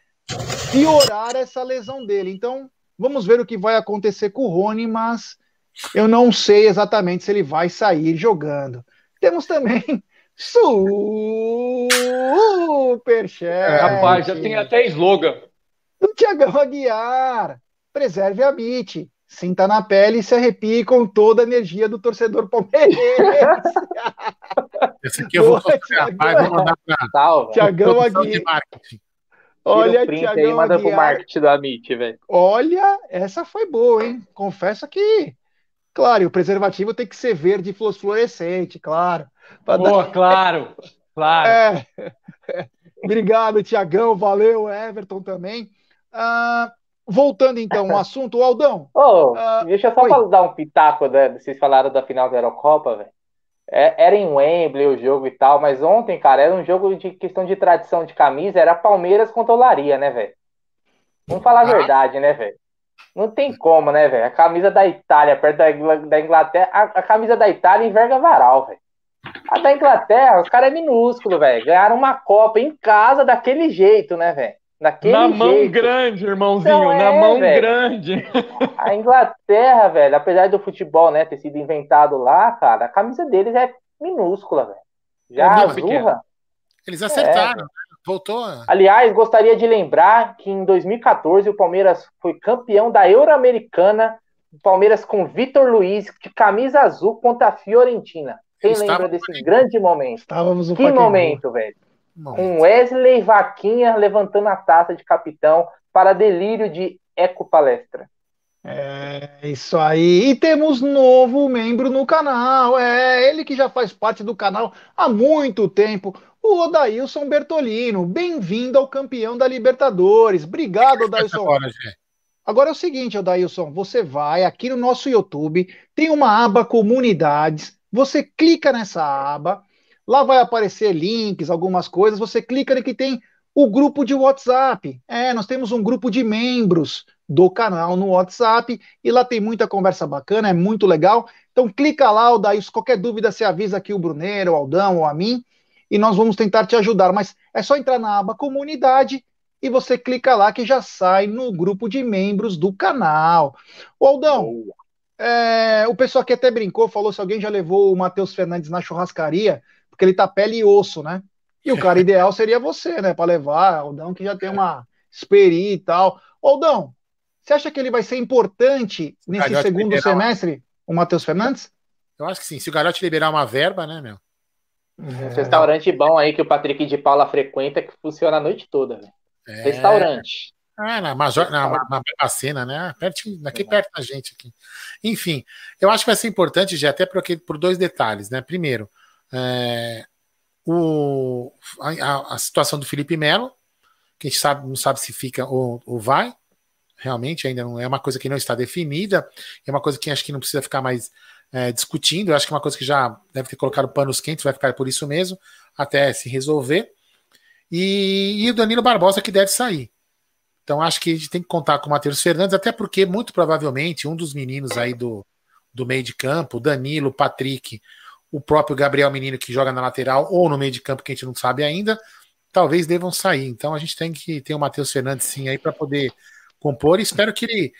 piorar essa lesão dele. Então, vamos ver o que vai acontecer com o Rony, mas eu não sei exatamente se ele vai sair jogando. Temos também Superchat. Rapaz, já tem até slogan. Do Tiagão Aguiar. Preserve a BIT. Sinta na pele e se arrepie com toda a energia do torcedor palmeirense. Esse aqui eu vou rapaz, vou mandar para Tiagão Aguiar. Olha, Tiagão aí, manda Aguiar. pro marketing da MIT, velho. Olha, essa foi boa, hein? Confesso que, claro, o preservativo tem que ser verde fluorescente, claro. Boa, dar... claro, claro. É. Obrigado, Tiagão, valeu, Everton também. Uh, Voltando então ao assunto, Aldão. Oh, deixa eu só dar um pitaco, né? Vocês falaram da final da Eurocopa, velho. É, era em Wembley o jogo e tal, mas ontem, cara, era um jogo de questão de tradição de camisa, era Palmeiras contra Olaria, né, velho? Vamos falar a ah. verdade, né, velho? Não tem como, né, velho? A camisa da Itália perto da, da Inglaterra, a, a, camisa da Itália enverga varal, velho. A da Inglaterra, os caras é minúsculo, velho. Ganharam uma Copa em casa daquele jeito, né, velho? Daquele na mão jeito. grande, irmãozinho, então, na é, mão velho. grande. A Inglaterra, velho, apesar do futebol, né, ter sido inventado lá, cara, a camisa deles é minúscula, velho. Já é azurra. Eles acertaram, é, voltou. Aliás, gostaria de lembrar que em 2014 o Palmeiras foi campeão da Euro-Americana, Palmeiras com Vitor Luiz, de camisa azul contra a Fiorentina. Quem lembra desse grande momento? Estávamos no Que momento, velho com Wesley Vaquinha levantando a taça de capitão para delírio de Eco Palestra. É isso aí. E temos novo membro no canal. É ele que já faz parte do canal há muito tempo. O Odailson Bertolino. Bem-vindo ao campeão da Libertadores. Obrigado, Odailson. Agora, Agora é o seguinte, Odailson, você vai aqui no nosso YouTube, tem uma aba comunidades, você clica nessa aba, Lá vai aparecer links, algumas coisas. Você clica em que tem o grupo de WhatsApp. É, nós temos um grupo de membros do canal no WhatsApp e lá tem muita conversa bacana, é muito legal. Então clica lá, daí qualquer dúvida você avisa aqui o Bruneiro, o Aldão ou a mim e nós vamos tentar te ajudar. Mas é só entrar na aba comunidade e você clica lá que já sai no grupo de membros do canal. O Aldão, é, o pessoal aqui até brincou, falou se alguém já levou o Matheus Fernandes na churrascaria porque ele tá pele e osso, né? E o cara ideal seria você, né? Para levar, Aldão, que já tem uma experi e tal. Aldão, você acha que ele vai ser importante nesse segundo semestre, o Matheus Fernandes? Eu acho que sim. Se o garoto liberar uma verba, né, meu? É. Um restaurante bom aí que o Patrick de Paula frequenta que funciona a noite toda, velho. É... Restaurante. Ah, na, Major, na, na, na cena, né? Pertinho, aqui perto da gente aqui. Enfim, eu acho que vai ser importante, já até por, por dois detalhes, né? Primeiro, é, o, a, a, situação do Felipe Melo, que a gente sabe, não sabe se fica ou, ou vai. Realmente ainda não é uma coisa que não está definida, é uma coisa que acho que não precisa ficar mais é, discutindo. Acho que é uma coisa que já deve ter colocado panos quentes, vai ficar por isso mesmo, até se resolver. E, e o Danilo Barbosa que deve sair. Então acho que a gente tem que contar com o Matheus Fernandes, até porque muito provavelmente um dos meninos aí do, do meio de campo, Danilo, Patrick, o próprio Gabriel Menino que joga na lateral ou no meio de campo que a gente não sabe ainda, talvez devam sair. Então a gente tem que ter o Matheus Fernandes sim aí para poder compor e espero que ele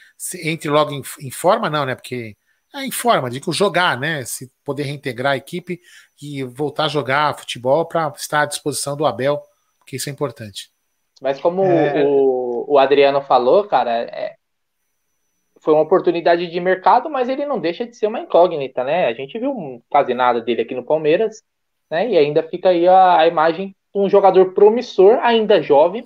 entre logo em, em forma, não, né? Porque é em forma, digo jogar, né? Se poder reintegrar a equipe e voltar a jogar futebol para estar à disposição do Abel, porque isso é importante. Mas como é... o, o Adriano falou, cara, é, foi uma oportunidade de mercado, mas ele não deixa de ser uma incógnita, né? A gente viu quase nada dele aqui no Palmeiras, né? E ainda fica aí a, a imagem de um jogador promissor, ainda jovem,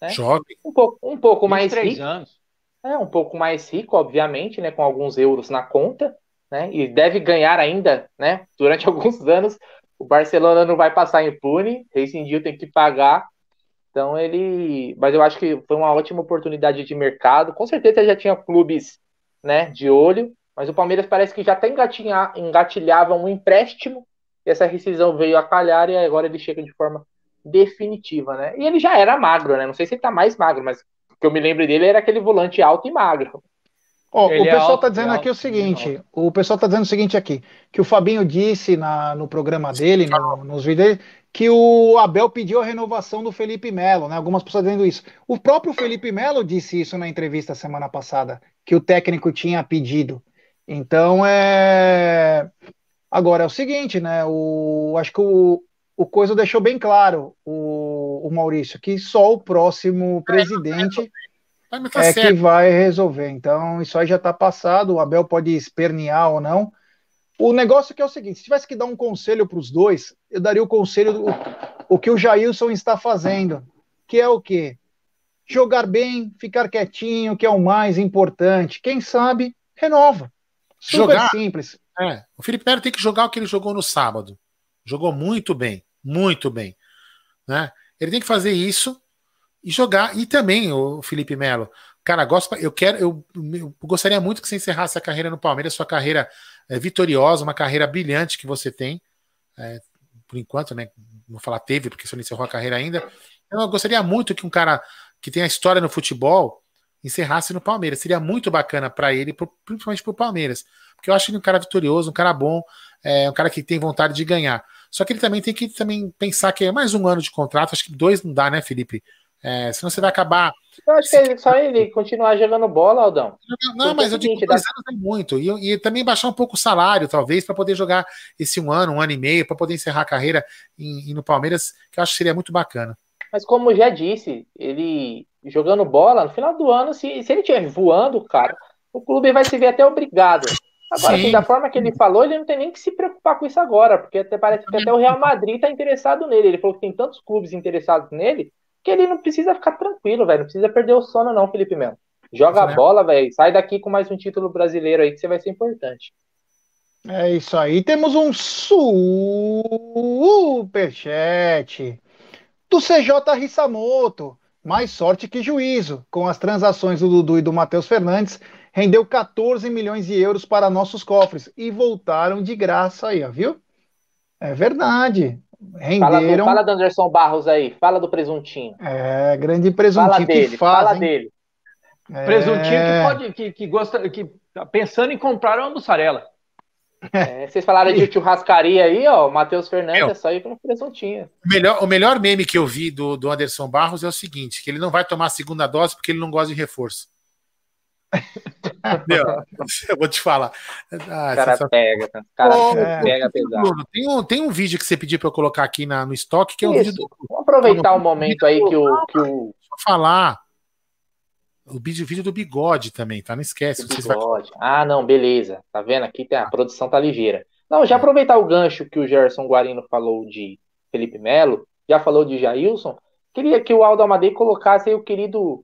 né? Jovem. Um pouco, um pouco mais rico. Anos. É, um pouco mais rico, obviamente, né? Com alguns euros na conta, né? E deve ganhar ainda, né? Durante alguns anos. O Barcelona não vai passar impune, rescindiu, tem que pagar. Então ele. Mas eu acho que foi uma ótima oportunidade de mercado. Com certeza já tinha clubes né, de olho, mas o Palmeiras parece que já até engatilhava um empréstimo, e essa rescisão veio a calhar, e agora ele chega de forma definitiva, né? E ele já era magro, né? Não sei se ele tá mais magro, mas o que eu me lembro dele era aquele volante alto e magro. Oh, o pessoal está é dizendo aqui o seguinte: o pessoal está dizendo o seguinte aqui, que o Fabinho disse na, no programa dele, no, nos vídeos dele, que o Abel pediu a renovação do Felipe Melo, né? Algumas pessoas dizendo isso. O próprio Felipe Melo disse isso na entrevista semana passada, que o técnico tinha pedido. Então é. Agora é o seguinte, né? O, acho que o, o Coisa deixou bem claro, o, o Maurício, que só o próximo presidente tá é que vai resolver. Então, isso aí já está passado. O Abel pode espernear ou não. O negócio que é o seguinte: se tivesse que dar um conselho para os dois, eu daria o conselho do o que o Jailson está fazendo, que é o quê? Jogar bem, ficar quietinho, que é o mais importante. Quem sabe, renova. Super jogar, simples. É, o Felipe Melo tem que jogar o que ele jogou no sábado. Jogou muito bem muito bem. Né? Ele tem que fazer isso e jogar. E também o Felipe Melo. Cara, gosto, eu quero, eu, eu, gostaria muito que você encerrasse a carreira no Palmeiras, sua carreira é, vitoriosa, uma carreira brilhante que você tem. É, por enquanto, né? Vou falar teve, porque você não encerrou a carreira ainda. Eu gostaria muito que um cara que tem a história no futebol encerrasse no Palmeiras. Seria muito bacana para ele, principalmente para o Palmeiras. Porque eu acho ele um cara vitorioso, um cara bom, é, um cara que tem vontade de ganhar. Só que ele também tem que também pensar que é mais um ano de contrato. Acho que dois não dá, né, Felipe? É, senão você vai acabar. Eu acho que é só ele continuar jogando bola, Aldão. Não, mas eu digo que dois anos é muito. E, e, também baixar um pouco o salário, talvez, para poder jogar esse um ano, um ano e meio, para poder encerrar a carreira em, em, no Palmeiras, que eu acho que seria muito bacana. Mas como já disse, ele jogando bola, no final do ano, se, se ele estiver voando, cara, o clube vai se ver até obrigado Agora, assim, da forma que ele falou, ele não tem nem que se preocupar com isso agora, porque até parece que até o Real Madrid está interessado nele. Ele falou que tem tantos clubes interessados nele que ele não precisa ficar tranquilo, velho. Não precisa perder o sono, não, Felipe Melo. Joga a bola, velho. Sai daqui com mais um título brasileiro aí que você vai ser importante. É isso aí. Temos um superchat do CJ Rissamoto. Mais sorte que juízo. Com as transações do Dudu e do Matheus Fernandes, rendeu 14 milhões de euros para nossos cofres e voltaram de graça aí, ó, viu? É verdade. Renderam. Fala do, fala do Anderson Barros aí, fala do presuntinho. É, grande presuntinho fala dele, que faz, Fala hein? dele. É... Presuntinho que pode, que, que gosta, que tá pensando em comprar uma mussarela. É, vocês falaram de churrascaria aí, ó. Matheus Fernandes Meu, é só ir com presuntinho. O melhor, o melhor meme que eu vi do, do Anderson Barros é o seguinte: que ele não vai tomar a segunda dose porque ele não gosta de reforço. Eu vou te falar. Ah, cara pega, cara oh, pega pesado. Tem um, tem um vídeo que você pediu para eu colocar aqui na, no estoque, que é um Isso. vídeo do. Vamos aproveitar o um momento aí que o. Que o... Deixa eu falar. O vídeo, vídeo do bigode também, tá? Não esquece. Bigode. Vai... Ah, não, beleza. Tá vendo? Aqui tem, a produção tá ligeira. Não, já aproveitar o gancho que o Gerson Guarino falou de Felipe Melo, já falou de Jailson. Queria que o Aldo Amadei colocasse aí o querido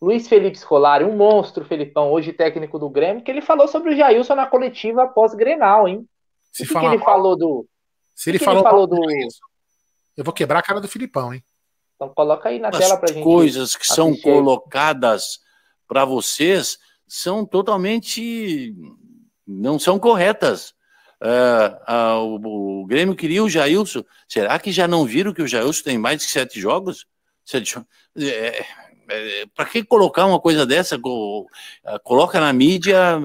Luiz Felipe Scolari, um monstro, Felipão, hoje técnico do Grêmio, que ele falou sobre o Jailson na coletiva após Grenal, hein? Se o que, que ele falou do. Se ele, falou, ele falou do. Eu vou quebrar a cara do Filipão, hein? Então coloca aí na As tela pra gente. coisas que são colocadas para vocês são totalmente não são corretas. Uh, uh, o, o, Grêmio queria o Jailson. Será que já não viram que o Jailson tem mais de sete jogos? Sete, é, é, para que colocar uma coisa dessa? Ah, coloca na mídia,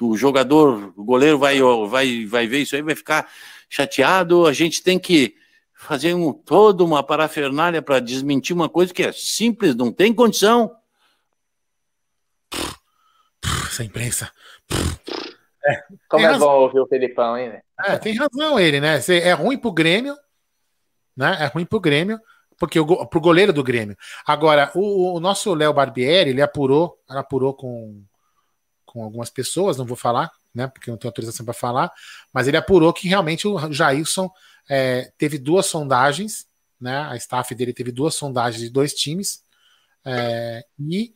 o jogador, o goleiro vai, vai, vai ver isso aí, vai ficar chateado. A gente tem que fazer um, toda uma parafernália para desmentir uma coisa que é simples, não tem condição. Essa imprensa. É, Como é razão. bom ouvir o Felipão, hein? Né? É, tem razão ele, né? É ruim pro Grêmio, né? É ruim pro Grêmio porque o pro goleiro do Grêmio. Agora, o, o nosso Léo Barbieri, ele apurou, ele apurou com, com algumas pessoas, não vou falar, né, porque não tenho autorização para falar, mas ele apurou que realmente o Jailson é, teve duas sondagens, né, a staff dele teve duas sondagens de dois times, é, e,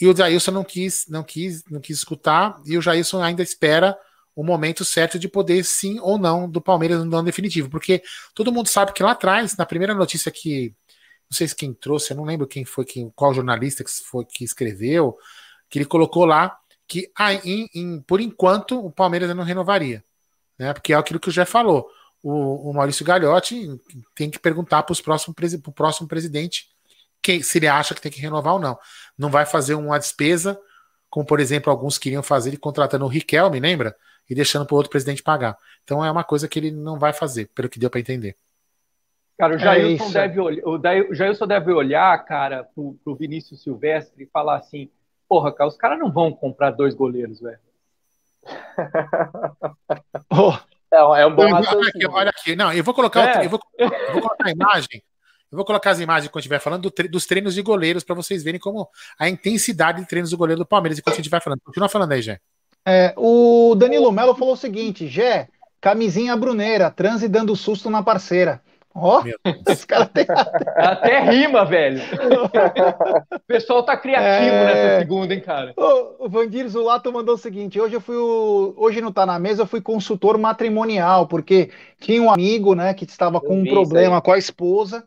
e o Jailson não quis, não quis, não quis escutar, e o Jailson ainda espera o momento certo de poder sim ou não do Palmeiras no ano definitivo, porque todo mundo sabe que lá atrás, na primeira notícia que não sei se quem trouxe, eu não lembro quem foi, quem, qual jornalista que foi que escreveu, que ele colocou lá que ah, em, em, por enquanto o Palmeiras não renovaria, né? Porque é aquilo que o Jé falou. O, o Maurício Gagliotti tem que perguntar para o próximo, próximo presidente quem, se ele acha que tem que renovar ou não. Não vai fazer uma despesa, como por exemplo alguns queriam fazer, contratando o Riquelme, lembra? E deixando para o outro presidente pagar. Então é uma coisa que ele não vai fazer, pelo que deu para entender. Cara, o é Jailson, é deve, olhar, o Jailson deve olhar, cara, pro, pro Vinícius Silvestre e falar assim: porra, cara, os caras não vão comprar dois goleiros, velho. oh. É, é um bom olha aqui, olha aqui, não, eu vou colocar, é. eu, vou, eu vou colocar a imagem. Eu vou colocar as imagens quando estiver falando do, dos treinos de goleiros para vocês verem como a intensidade de treinos do goleiro do Palmeiras enquanto a gente vai falando. Continua falando aí, Jé. É, o Danilo Melo falou o seguinte: Gé, camisinha bruneira, transe dando susto na parceira. Ó, oh, esse cara tem até rima, velho. o pessoal tá criativo é... nessa segunda, hein, cara. O, o Vandir Zulato mandou o seguinte: hoje eu fui o, hoje não tá na mesa, eu fui consultor matrimonial, porque tinha um amigo, né, que estava com um problema com a esposa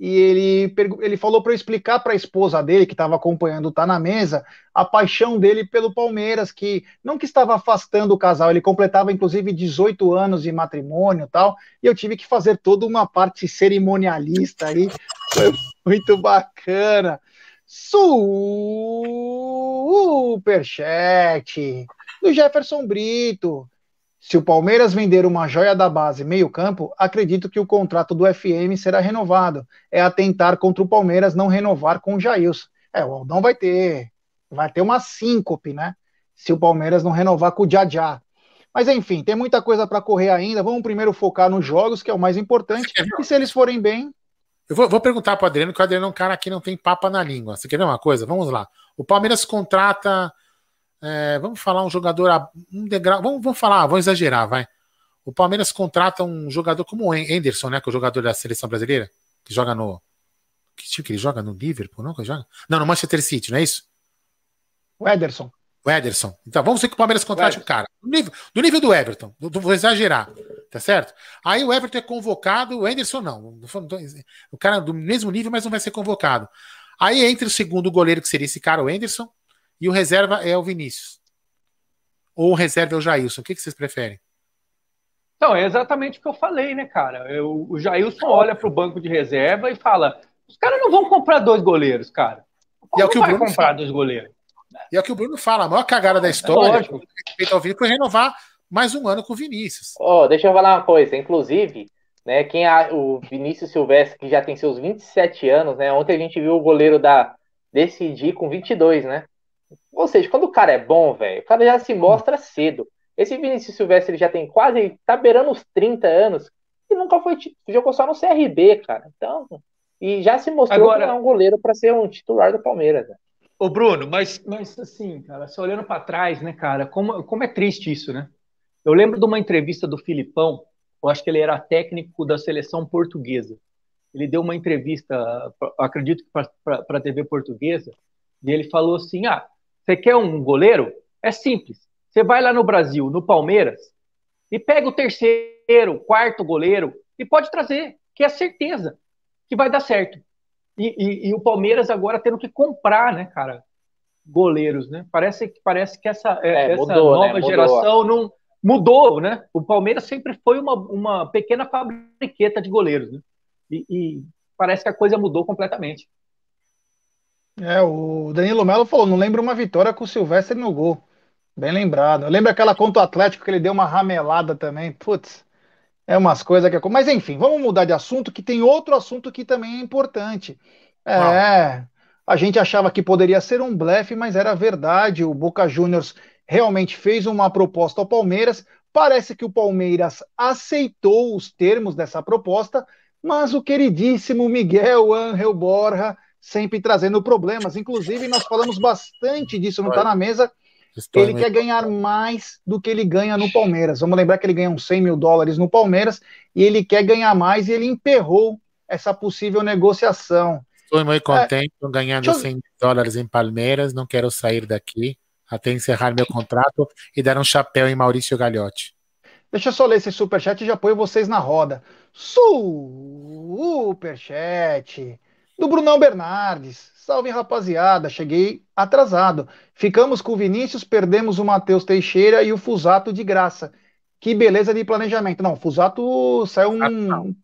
e ele, ele falou para eu explicar para a esposa dele, que estava acompanhando Tá na Mesa, a paixão dele pelo Palmeiras, que não que estava afastando o casal, ele completava inclusive 18 anos de matrimônio tal, e eu tive que fazer toda uma parte cerimonialista aí, foi muito bacana. Superchat do Jefferson Brito. Se o Palmeiras vender uma joia da base meio-campo, acredito que o contrato do FM será renovado. É atentar contra o Palmeiras não renovar com o Jailson. É, o Aldão vai ter, vai ter uma síncope, né? Se o Palmeiras não renovar com o Jajá. Mas enfim, tem muita coisa para correr ainda. Vamos primeiro focar nos jogos, que é o mais importante. E se eles forem bem. Eu vou, vou perguntar para o Adriano, que o Adriano é um cara que não tem papa na língua. Você quer ver uma coisa? Vamos lá. O Palmeiras contrata é, vamos falar um jogador. Um degrau, vamos, vamos falar, vamos exagerar, vai. O Palmeiras contrata um jogador como o Anderson, né? Que é o jogador da seleção brasileira, que joga no. Que time que ele joga? No Liverpool, não? Que joga? Não, no Manchester City, não é isso? O Ederson. O Ederson. Então, vamos ver que o Palmeiras contrate o, o cara. Do nível, do nível do Everton. Do, do, vou exagerar. Tá certo? Aí o Everton é convocado, o Ederson não. O cara do mesmo nível, mas não vai ser convocado. Aí entra o segundo goleiro, que seria esse cara, o Anderson e o reserva é o Vinícius. Ou o reserva é o Jailson. O que, que vocês preferem? Não, é exatamente o que eu falei, né, cara? Eu, o Jailson olha para o banco de reserva e fala: os caras não vão comprar dois goleiros, cara. Como e é o que o Bruno comprar fala. dois goleiros? E é o que o Bruno fala: a maior cagada da é história, é respeito ao Vinícius, foi renovar mais um ano com o Vinícius. Oh, deixa eu falar uma coisa. Inclusive, né, quem a, o Vinícius Silvestre, que já tem seus 27 anos, né? Ontem a gente viu o goleiro da Decidir com 22, né? Ou seja, quando o cara é bom, velho, o cara já se mostra cedo. Esse Vinícius Silvestre ele já tem quase, tá beirando os 30 anos e nunca foi jogou só no CRB, cara. Então, e já se mostrou Agora, que é um goleiro para ser um titular do Palmeiras. Né? Ô Bruno, mas, mas assim, cara, só olhando para trás, né, cara, como, como é triste isso, né? Eu lembro de uma entrevista do Filipão, eu acho que ele era técnico da seleção portuguesa. Ele deu uma entrevista, acredito que para a TV portuguesa, e ele falou assim: ah, você quer um goleiro? É simples. Você vai lá no Brasil, no Palmeiras, e pega o terceiro, quarto goleiro e pode trazer, que é certeza que vai dar certo. E, e, e o Palmeiras agora tendo que comprar, né, cara? goleiros, né? Parece, parece que essa, é, essa mudou, né? nova né? geração não mudou, né? O Palmeiras sempre foi uma, uma pequena fabriqueta de goleiros, né? E, e parece que a coisa mudou completamente. É, o Danilo Melo falou, não lembro uma vitória com o Silvestre no gol. Bem lembrado. Eu lembro aquela contra o Atlético que ele deu uma ramelada também. Putz, é umas coisas que. Mas enfim, vamos mudar de assunto, que tem outro assunto que também é importante. É, a gente achava que poderia ser um blefe, mas era verdade. O Boca Juniors realmente fez uma proposta ao Palmeiras. Parece que o Palmeiras aceitou os termos dessa proposta, mas o queridíssimo Miguel Angel Borja sempre trazendo problemas. Inclusive, nós falamos bastante disso, não está na mesa. Ele quer ganhar mais do que ele ganha no Palmeiras. Vamos lembrar que ele ganha uns 100 mil dólares no Palmeiras e ele quer ganhar mais e ele emperrou essa possível negociação. Estou muito contente é, ganhando 100 mil dólares em Palmeiras. Não quero sair daqui até encerrar meu contrato e dar um chapéu em Maurício Gagliotti. Deixa eu só ler esse superchat e já ponho vocês na roda. Superchat do Brunão Bernardes. Salve, rapaziada. Cheguei atrasado. Ficamos com o Vinícius, perdemos o Matheus Teixeira e o Fusato de graça. Que beleza de planejamento. Não, o Fusato saiu um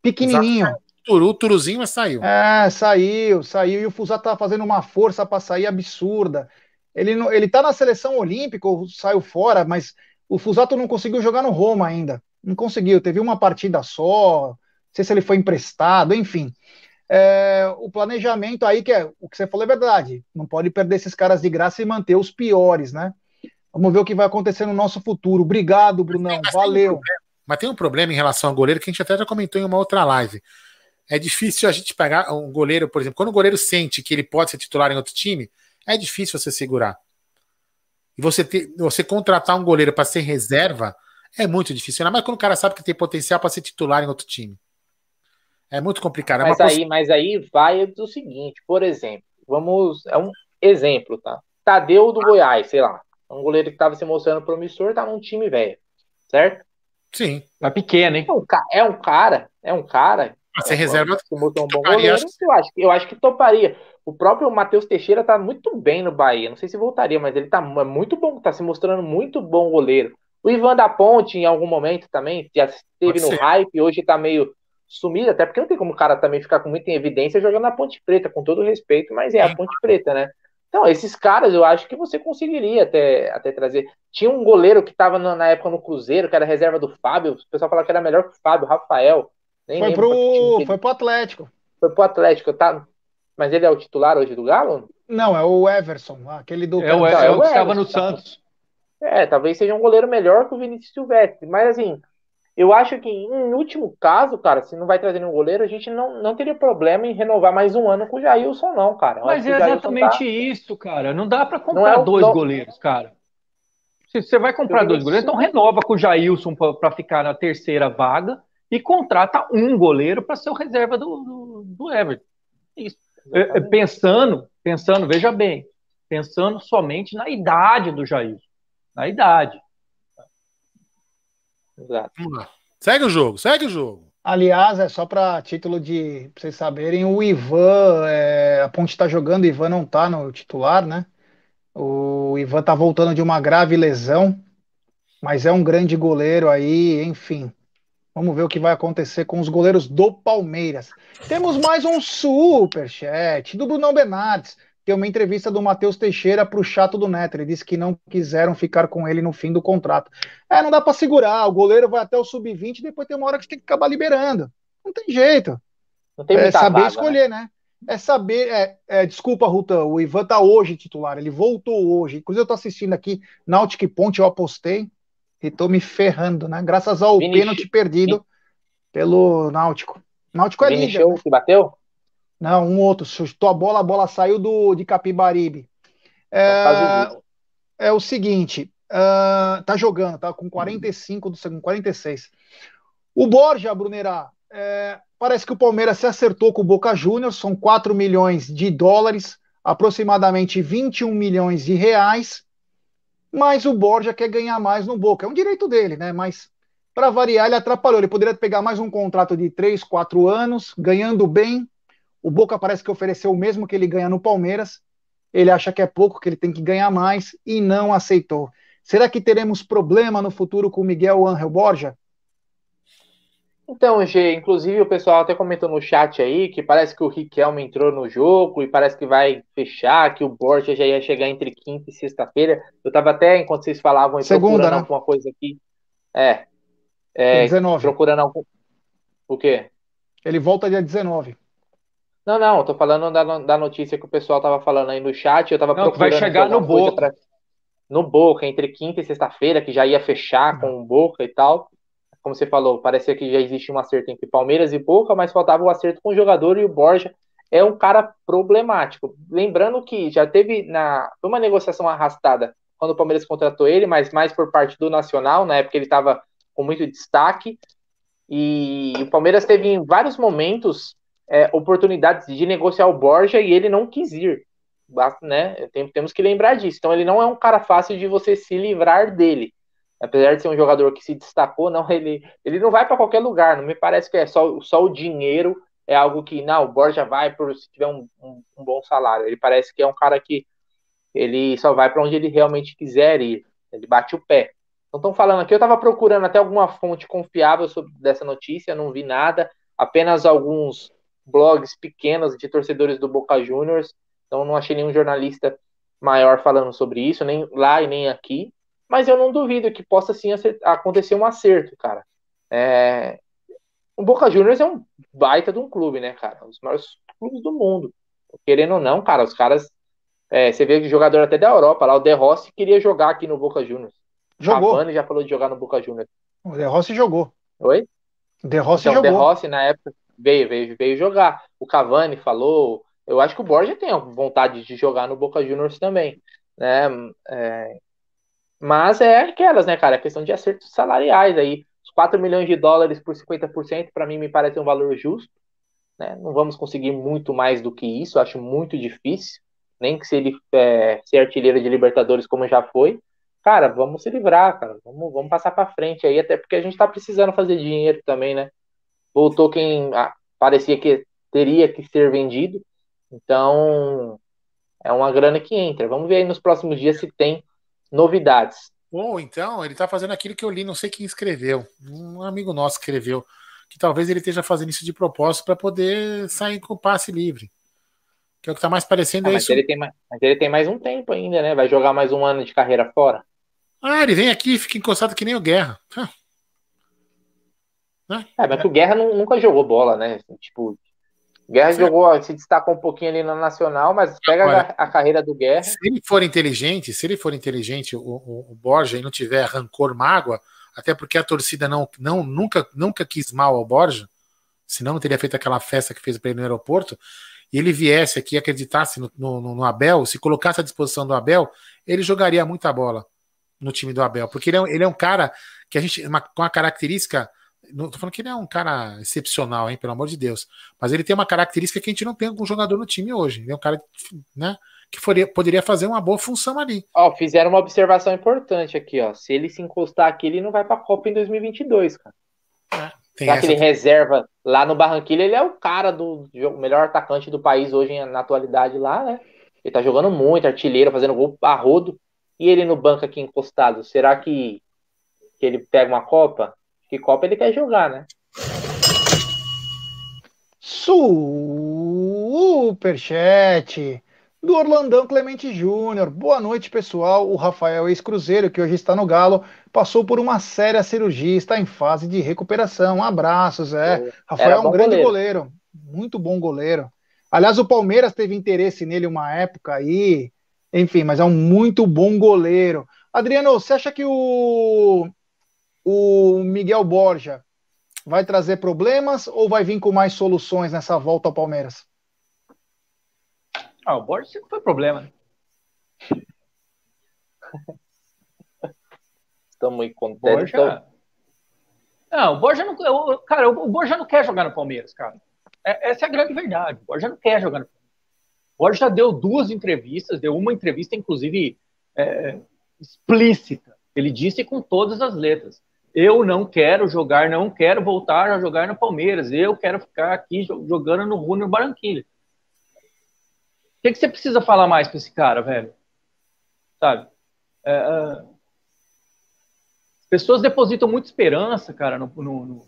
pequenininho. Turu, Turuzinho, mas saiu. É, saiu, saiu. E o Fusato tá fazendo uma força para sair absurda. Ele, ele tá na seleção olímpica, saiu fora, mas o Fusato não conseguiu jogar no Roma ainda. Não conseguiu, teve uma partida só. Não sei se ele foi emprestado, enfim é, o planejamento aí, que é o que você falou é verdade. Não pode perder esses caras de graça e manter os piores, né? Vamos ver o que vai acontecer no nosso futuro. Obrigado, Brunão. Mas Valeu. Tem um mas tem um problema em relação ao goleiro que a gente até já comentou em uma outra live. É difícil a gente pegar um goleiro, por exemplo, quando o goleiro sente que ele pode ser titular em outro time, é difícil você segurar. E você, ter, você contratar um goleiro para ser reserva é muito difícil. Ainda mais quando o cara sabe que tem potencial para ser titular em outro time. É muito complicado. É mas, aí, poss... mas aí vai do seguinte, por exemplo, vamos. É um exemplo, tá? Tadeu do Goiás, sei lá. É um goleiro que estava se mostrando promissor, tá num time velho. Certo? Sim. Tá pequeno, hein? É um, é um cara, é um cara. Você é, reserva. Se mostrou um bom goleiro, eu acho, eu acho que toparia. O próprio Matheus Teixeira tá muito bem no Bahia. Não sei se voltaria, mas ele tá é muito bom, tá se mostrando muito bom goleiro. O Ivan da Ponte, em algum momento também, já esteve no hype, hoje tá meio sumida, até porque não tem como o cara também ficar com muita evidência jogando na Ponte Preta, com todo respeito, mas é a Ponte Preta, né? Então, esses caras eu acho que você conseguiria até, até trazer. Tinha um goleiro que estava na época no Cruzeiro, que era reserva do Fábio, o pessoal falava que era melhor que o Fábio, Rafael. Nem foi, pro, foi pro Atlético. Foi pro Atlético, tá? Mas ele é o titular hoje do Galo? Não, é o Everson, aquele do. É o, é, é o que estava no Santos. É, talvez seja um goleiro melhor que o Vinícius Silvestre, mas assim, eu acho que, em último caso, cara, se não vai trazer nenhum goleiro, a gente não, não teria problema em renovar mais um ano com o Jailson, não, cara. Eu Mas é exatamente tá... isso, cara. Não dá para comprar é dois não... goleiros, cara. Se você vai comprar dois goleiros, então renova com o Jailson para ficar na terceira vaga e contrata um goleiro para ser o reserva do, do, do Everton. Isso. É, é, pensando, pensando, veja bem, pensando somente na idade do Jailson. Na idade. Exato. Vamos lá. Segue o jogo, segue o jogo. Aliás, é só para título de pra vocês saberem, o Ivan, é, a Ponte está jogando, o Ivan não está no titular, né? O Ivan está voltando de uma grave lesão, mas é um grande goleiro aí, enfim. Vamos ver o que vai acontecer com os goleiros do Palmeiras. Temos mais um super chat do Brunão Bernardes tem uma entrevista do Matheus Teixeira para o chato do Neto. Ele disse que não quiseram ficar com ele no fim do contrato. É, não dá para segurar. O goleiro vai até o sub-20 e depois tem uma hora que tem que acabar liberando. Não tem jeito. Não tem é saber vaga, escolher, né? né? É saber. É, é, desculpa, Ruta, o Ivan tá hoje titular. Ele voltou hoje. Inclusive, eu tô assistindo aqui Náutico e Ponte, eu apostei e tô me ferrando, né? Graças ao Vini pênalti perdido pelo Náutico. Náutico é líder. Né? que bateu? Não, um outro. Chutou a bola, a bola saiu do, de Capibaribe. É, é o seguinte, uh, tá jogando, tá com 45 do segundo, 46. O Borja, Brunerá, é, parece que o Palmeiras se acertou com o Boca Juniors, são 4 milhões de dólares, aproximadamente 21 milhões de reais, mas o Borja quer ganhar mais no Boca. É um direito dele, né? Mas para variar, ele atrapalhou. Ele poderia pegar mais um contrato de 3, 4 anos, ganhando bem, o Boca parece que ofereceu o mesmo que ele ganha no Palmeiras. Ele acha que é pouco, que ele tem que ganhar mais e não aceitou. Será que teremos problema no futuro com Miguel Angel Borja? Então, G, inclusive o pessoal até comentou no chat aí que parece que o Riquelme entrou no jogo e parece que vai fechar, que o Borja já ia chegar entre quinta e sexta-feira. Eu tava até, enquanto vocês falavam, Segunda, procurando né? alguma coisa aqui. É. é 19. Procurando algum. O quê? Ele volta dia 19. Não, não, eu tô falando da, da notícia que o pessoal tava falando aí no chat. Eu tava não, procurando. Vai chegar no Boca. Pra... No Boca, entre quinta e sexta-feira, que já ia fechar com o Boca e tal como você falou, parecia que já existe um acerto entre Palmeiras e Boca, mas faltava o um acerto com o jogador e o Borja é um cara problemático. Lembrando que já teve na uma negociação arrastada quando o Palmeiras contratou ele, mas mais por parte do Nacional, na época ele estava com muito destaque. E o Palmeiras teve em vários momentos é, oportunidades de negociar o Borja e ele não quis ir. Né? Temos que lembrar disso. Então ele não é um cara fácil de você se livrar dele apesar de ser um jogador que se destacou, não ele, ele não vai para qualquer lugar. Não me parece que é só, só o dinheiro é algo que não, o Borja vai por se tiver um, um, um bom salário. Ele parece que é um cara que ele só vai para onde ele realmente quiser ir. Ele bate o pé. Então estão falando aqui, eu estava procurando até alguma fonte confiável sobre dessa notícia, não vi nada, apenas alguns blogs pequenos de torcedores do Boca Juniors. Então não achei nenhum jornalista maior falando sobre isso, nem lá e nem aqui mas eu não duvido que possa sim acontecer um acerto, cara. É... O Boca Juniors é um baita de um clube, né, cara? Um dos maiores clubes do mundo. Querendo ou não, cara, os caras. É, você vê que jogador até da Europa, lá o De Rossi queria jogar aqui no Boca Juniors. Jogou. Cavani já falou de jogar no Boca Juniors. O De Rossi jogou. Oi? De Rossi então, jogou. De Rossi, na época, veio, veio, veio jogar. O Cavani falou. Eu acho que o Borja tem vontade de jogar no Boca Juniors também. Né? É, mas é aquelas, né, cara? A questão de acertos salariais aí. Os 4 milhões de dólares por 50%, para mim, me parece um valor justo. Né? Não vamos conseguir muito mais do que isso, acho muito difícil. Nem que se ele é, ser artilheiro de Libertadores como já foi. Cara, vamos se livrar, cara. Vamos, vamos passar para frente aí, até porque a gente tá precisando fazer dinheiro também, né? Voltou quem ah, parecia que teria que ser vendido. Então, é uma grana que entra. Vamos ver aí nos próximos dias se tem novidades. Ou então, ele está fazendo aquilo que eu li, não sei quem escreveu. Um amigo nosso escreveu. Que talvez ele esteja fazendo isso de propósito para poder sair com o passe livre. Que é o que está mais parecendo ah, é mas isso. Ele tem mais, mas ele tem mais um tempo ainda, né? Vai jogar mais um ano de carreira fora. Ah, ele vem aqui e fica encostado que nem o Guerra. Né? É, mas o Guerra nunca jogou bola, né? Tipo, Guerra Sim. jogou, se destacou um pouquinho ali na Nacional, mas pega Olha, a, a, carreira do Guerra. Se ele for inteligente, se ele for inteligente, o, o, o, Borja, e não tiver rancor, mágoa, até porque a torcida não, não nunca, nunca quis mal ao Borja, senão não teria feito aquela festa que fez para ele no aeroporto, e ele viesse aqui e acreditasse no, no, no, Abel, se colocasse à disposição do Abel, ele jogaria muita bola no time do Abel, porque ele é, ele é um cara que a gente, uma, com a característica não tô falando que ele é um cara excepcional, hein, pelo amor de Deus. Mas ele tem uma característica que a gente não tem com jogador no time hoje. Ele é um cara, né, que foria, poderia fazer uma boa função ali. Ó, fizeram uma observação importante aqui, ó. Se ele se encostar aqui, ele não vai pra Copa em 2022, cara. É, tem Já que ele reserva lá no Barranquilla, ele é o cara do melhor atacante do país hoje na atualidade lá, né? Ele tá jogando muito, artilheiro, fazendo gol a rodo. E ele no banco aqui encostado, será que, que ele pega uma Copa? Que Copa ele quer jogar, né? Superchat do Orlandão Clemente Júnior. Boa noite, pessoal. O Rafael ex-cruzeiro, que hoje está no Galo, passou por uma séria cirurgia, está em fase de recuperação. Abraços, é. Rafael é um grande goleiro. goleiro. muito bom goleiro. Aliás, o Palmeiras teve interesse nele uma época aí, enfim, mas é um muito bom goleiro. Adriano, você acha que o o Miguel Borja vai trazer problemas ou vai vir com mais soluções nessa volta ao Palmeiras? Ah, o Borja sempre foi problema. Né? Estamos muito contentes. Borja... Não, o Borja não. Cara, o Borja não quer jogar no Palmeiras, cara. É, essa é a grande verdade. O Borja não quer jogar no Palmeiras. O Borja já deu duas entrevistas, deu uma entrevista, inclusive, é, explícita. Ele disse com todas as letras eu não quero jogar, não quero voltar a jogar no Palmeiras, eu quero ficar aqui jogando no Júnior Barranquilla. que, que você precisa falar mais para esse cara, velho? Sabe? É, é, pessoas depositam muita esperança, cara, no, no, no,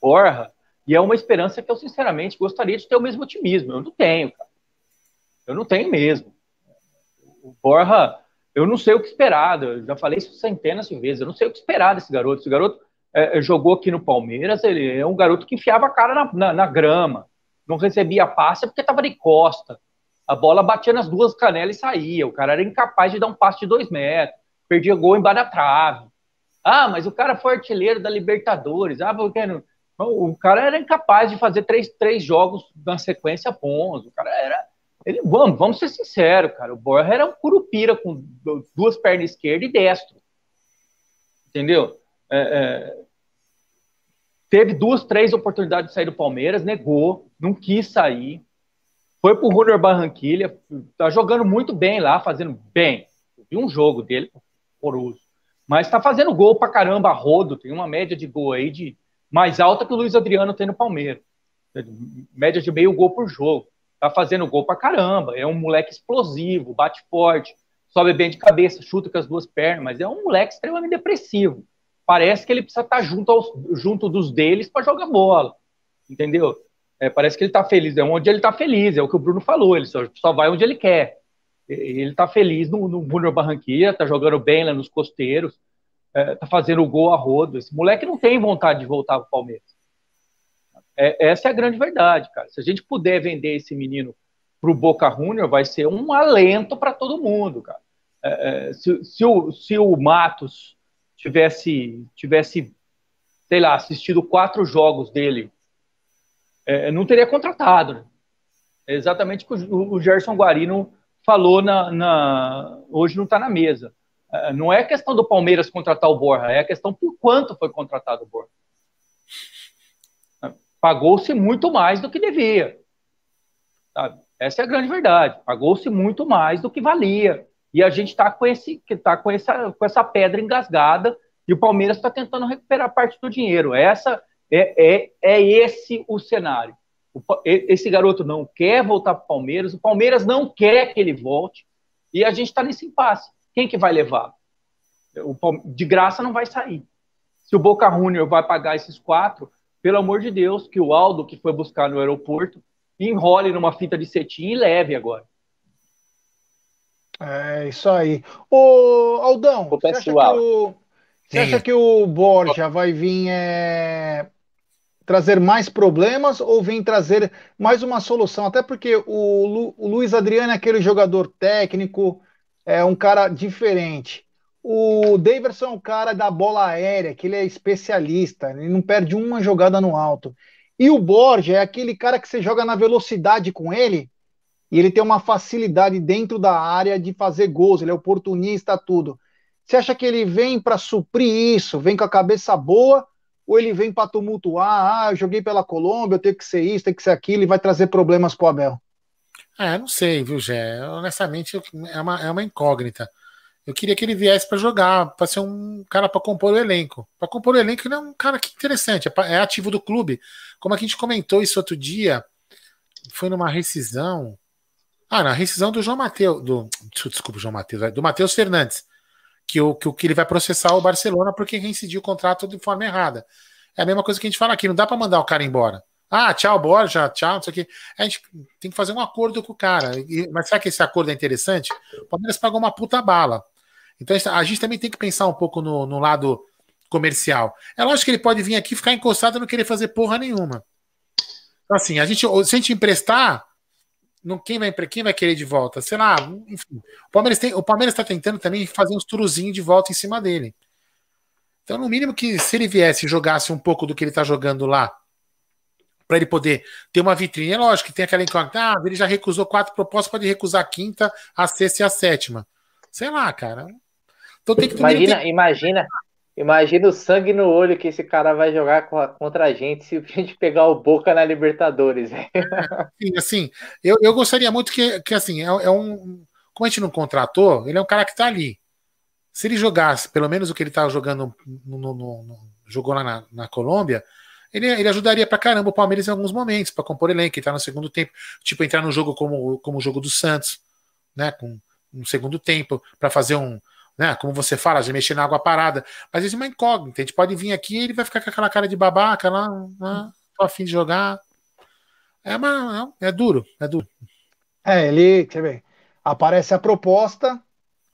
Borja, e é uma esperança que eu, sinceramente, gostaria de ter o mesmo otimismo. Eu não tenho, cara. Eu não tenho mesmo. O Borja, eu não sei o que esperar. Eu já falei isso centenas de vezes. Eu não sei o que esperar desse garoto. Esse garoto é, jogou aqui no Palmeiras, ele é um garoto que enfiava a cara na, na, na grama, não recebia passe porque estava de costa. A bola batia nas duas canelas e saía. O cara era incapaz de dar um passe de dois metros. Perdia gol embaixo da trave. Ah, mas o cara foi artilheiro da Libertadores. Ah, porque não... o cara era incapaz de fazer três, três jogos na sequência bons. O cara era. Ele, vamos, vamos ser sinceros, cara. O Borja era um curupira com duas pernas esquerda e destro. Entendeu? É, é... Teve duas, três oportunidades de sair do Palmeiras, negou, não quis sair. Foi pro Junior Barranquilha, tá jogando muito bem lá, fazendo bem. Vi um jogo dele, horroroso. Mas tá fazendo gol pra caramba, rodo, tem uma média de gol aí de mais alta que o Luiz Adriano tem no Palmeiras. Média de meio gol por jogo. Tá fazendo gol pra caramba, é um moleque explosivo, bate forte, sobe bem de cabeça, chuta com as duas pernas, mas é um moleque extremamente depressivo. Parece que ele precisa estar tá junto, aos, junto dos deles para jogar bola, entendeu? É, parece que ele está feliz. É onde ele está feliz, é o que o Bruno falou. Ele só, só vai onde ele quer. Ele está feliz no, no Júnior Barranquilla, está jogando bem lá nos costeiros, é, tá fazendo gol a rodo. Esse moleque não tem vontade de voltar para o Palmeiras. É, essa é a grande verdade, cara. Se a gente puder vender esse menino para o Boca Junior, vai ser um alento para todo mundo, cara. É, é, se, se, o, se o Matos tivesse, tivesse, sei lá, assistido quatro jogos dele é, não teria contratado. Né? É exatamente o que o Gerson Guarino falou na, na hoje não está na mesa. É, não é questão do Palmeiras contratar o Borja, é a questão por quanto foi contratado o Borja. Pagou-se muito mais do que devia. Sabe? Essa é a grande verdade. Pagou-se muito mais do que valia. E a gente está com, esse, tá com, essa, com essa pedra engasgada e o Palmeiras está tentando recuperar parte do dinheiro. Essa é, é, é esse o cenário. O, esse garoto não quer voltar para o Palmeiras, o Palmeiras não quer que ele volte, e a gente está nesse impasse. Quem que vai levar? O, de graça não vai sair. Se o Boca Junior vai pagar esses quatro, pelo amor de Deus, que o Aldo, que foi buscar no aeroporto, enrole numa fita de cetim e leve agora. É isso aí. Ô, Aldão, o você, acha que o, você acha que o Borja vai vir é, trazer mais problemas ou vem trazer mais uma solução? Até porque o, Lu, o Luiz Adriano é aquele jogador técnico, é um cara diferente. O Daverson é um cara da bola aérea, que ele é especialista, ele não perde uma jogada no alto. E o Borja é aquele cara que você joga na velocidade com ele e ele tem uma facilidade dentro da área de fazer gols, ele é oportunista, tudo. Você acha que ele vem para suprir isso, vem com a cabeça boa, ou ele vem para tumultuar, ah, eu joguei pela Colômbia, eu tenho que ser isso, tenho que ser aquilo, e vai trazer problemas para o Abel? É, não sei, viu, Gé? Honestamente, é uma, é uma incógnita. Eu queria que ele viesse para jogar, para ser um cara para compor o elenco. Para compor o elenco, ele é um cara que interessante, é, é ativo do clube. Como a gente comentou isso outro dia, foi numa rescisão. Ah, na rescisão do João Matheus, do desculpa, João Matheus, do Matheus Fernandes que o, que, que ele vai processar o Barcelona porque reincidiu o contrato de forma errada. É a mesma coisa que a gente fala aqui, não dá para mandar o cara embora. Ah, tchau, Borja, tchau, não sei o quê. A gente tem que fazer um acordo com o cara. Mas será que esse acordo é interessante? O Palmeiras pagou uma puta bala. Então a gente também tem que pensar um pouco no, no lado comercial. É lógico que ele pode vir aqui ficar encostado e não querer fazer porra nenhuma. Então, assim, a gente, se a gente emprestar, não, quem, vai, quem vai querer de volta? Sei lá, enfim. O Palmeiras tem, o Palmeiras está tentando também fazer uns turuzinhos de volta em cima dele. Então, no mínimo que se ele viesse e jogasse um pouco do que ele está jogando lá, para ele poder ter uma vitrine, é lógico que tem aquela incógnita, ah, ele já recusou quatro propostas, pode recusar a quinta, a sexta e a sétima. Sei lá, cara. Então tem que Imagina, tem... imagina, Imagina o sangue no olho que esse cara vai jogar contra a gente se a gente pegar o Boca na Libertadores. Sim, assim, eu, eu gostaria muito que, que assim, é, é, um. Como a gente não contratou, ele é um cara que tá ali. Se ele jogasse pelo menos o que ele estava jogando no, no, no, jogou lá na, na Colômbia, ele, ele ajudaria pra caramba o Palmeiras em alguns momentos, para compor elenco, entrar no segundo tempo, tipo, entrar no jogo como, como o jogo do Santos, né? Com um segundo tempo, para fazer um. Né, como você fala, de mexer na água parada. Mas isso é uma incógnita. A gente pode vir aqui e ele vai ficar com aquela cara de babaca lá, né, tô afim de jogar. É, uma, é, é duro, é duro. É, ele, quer ver, aparece a proposta,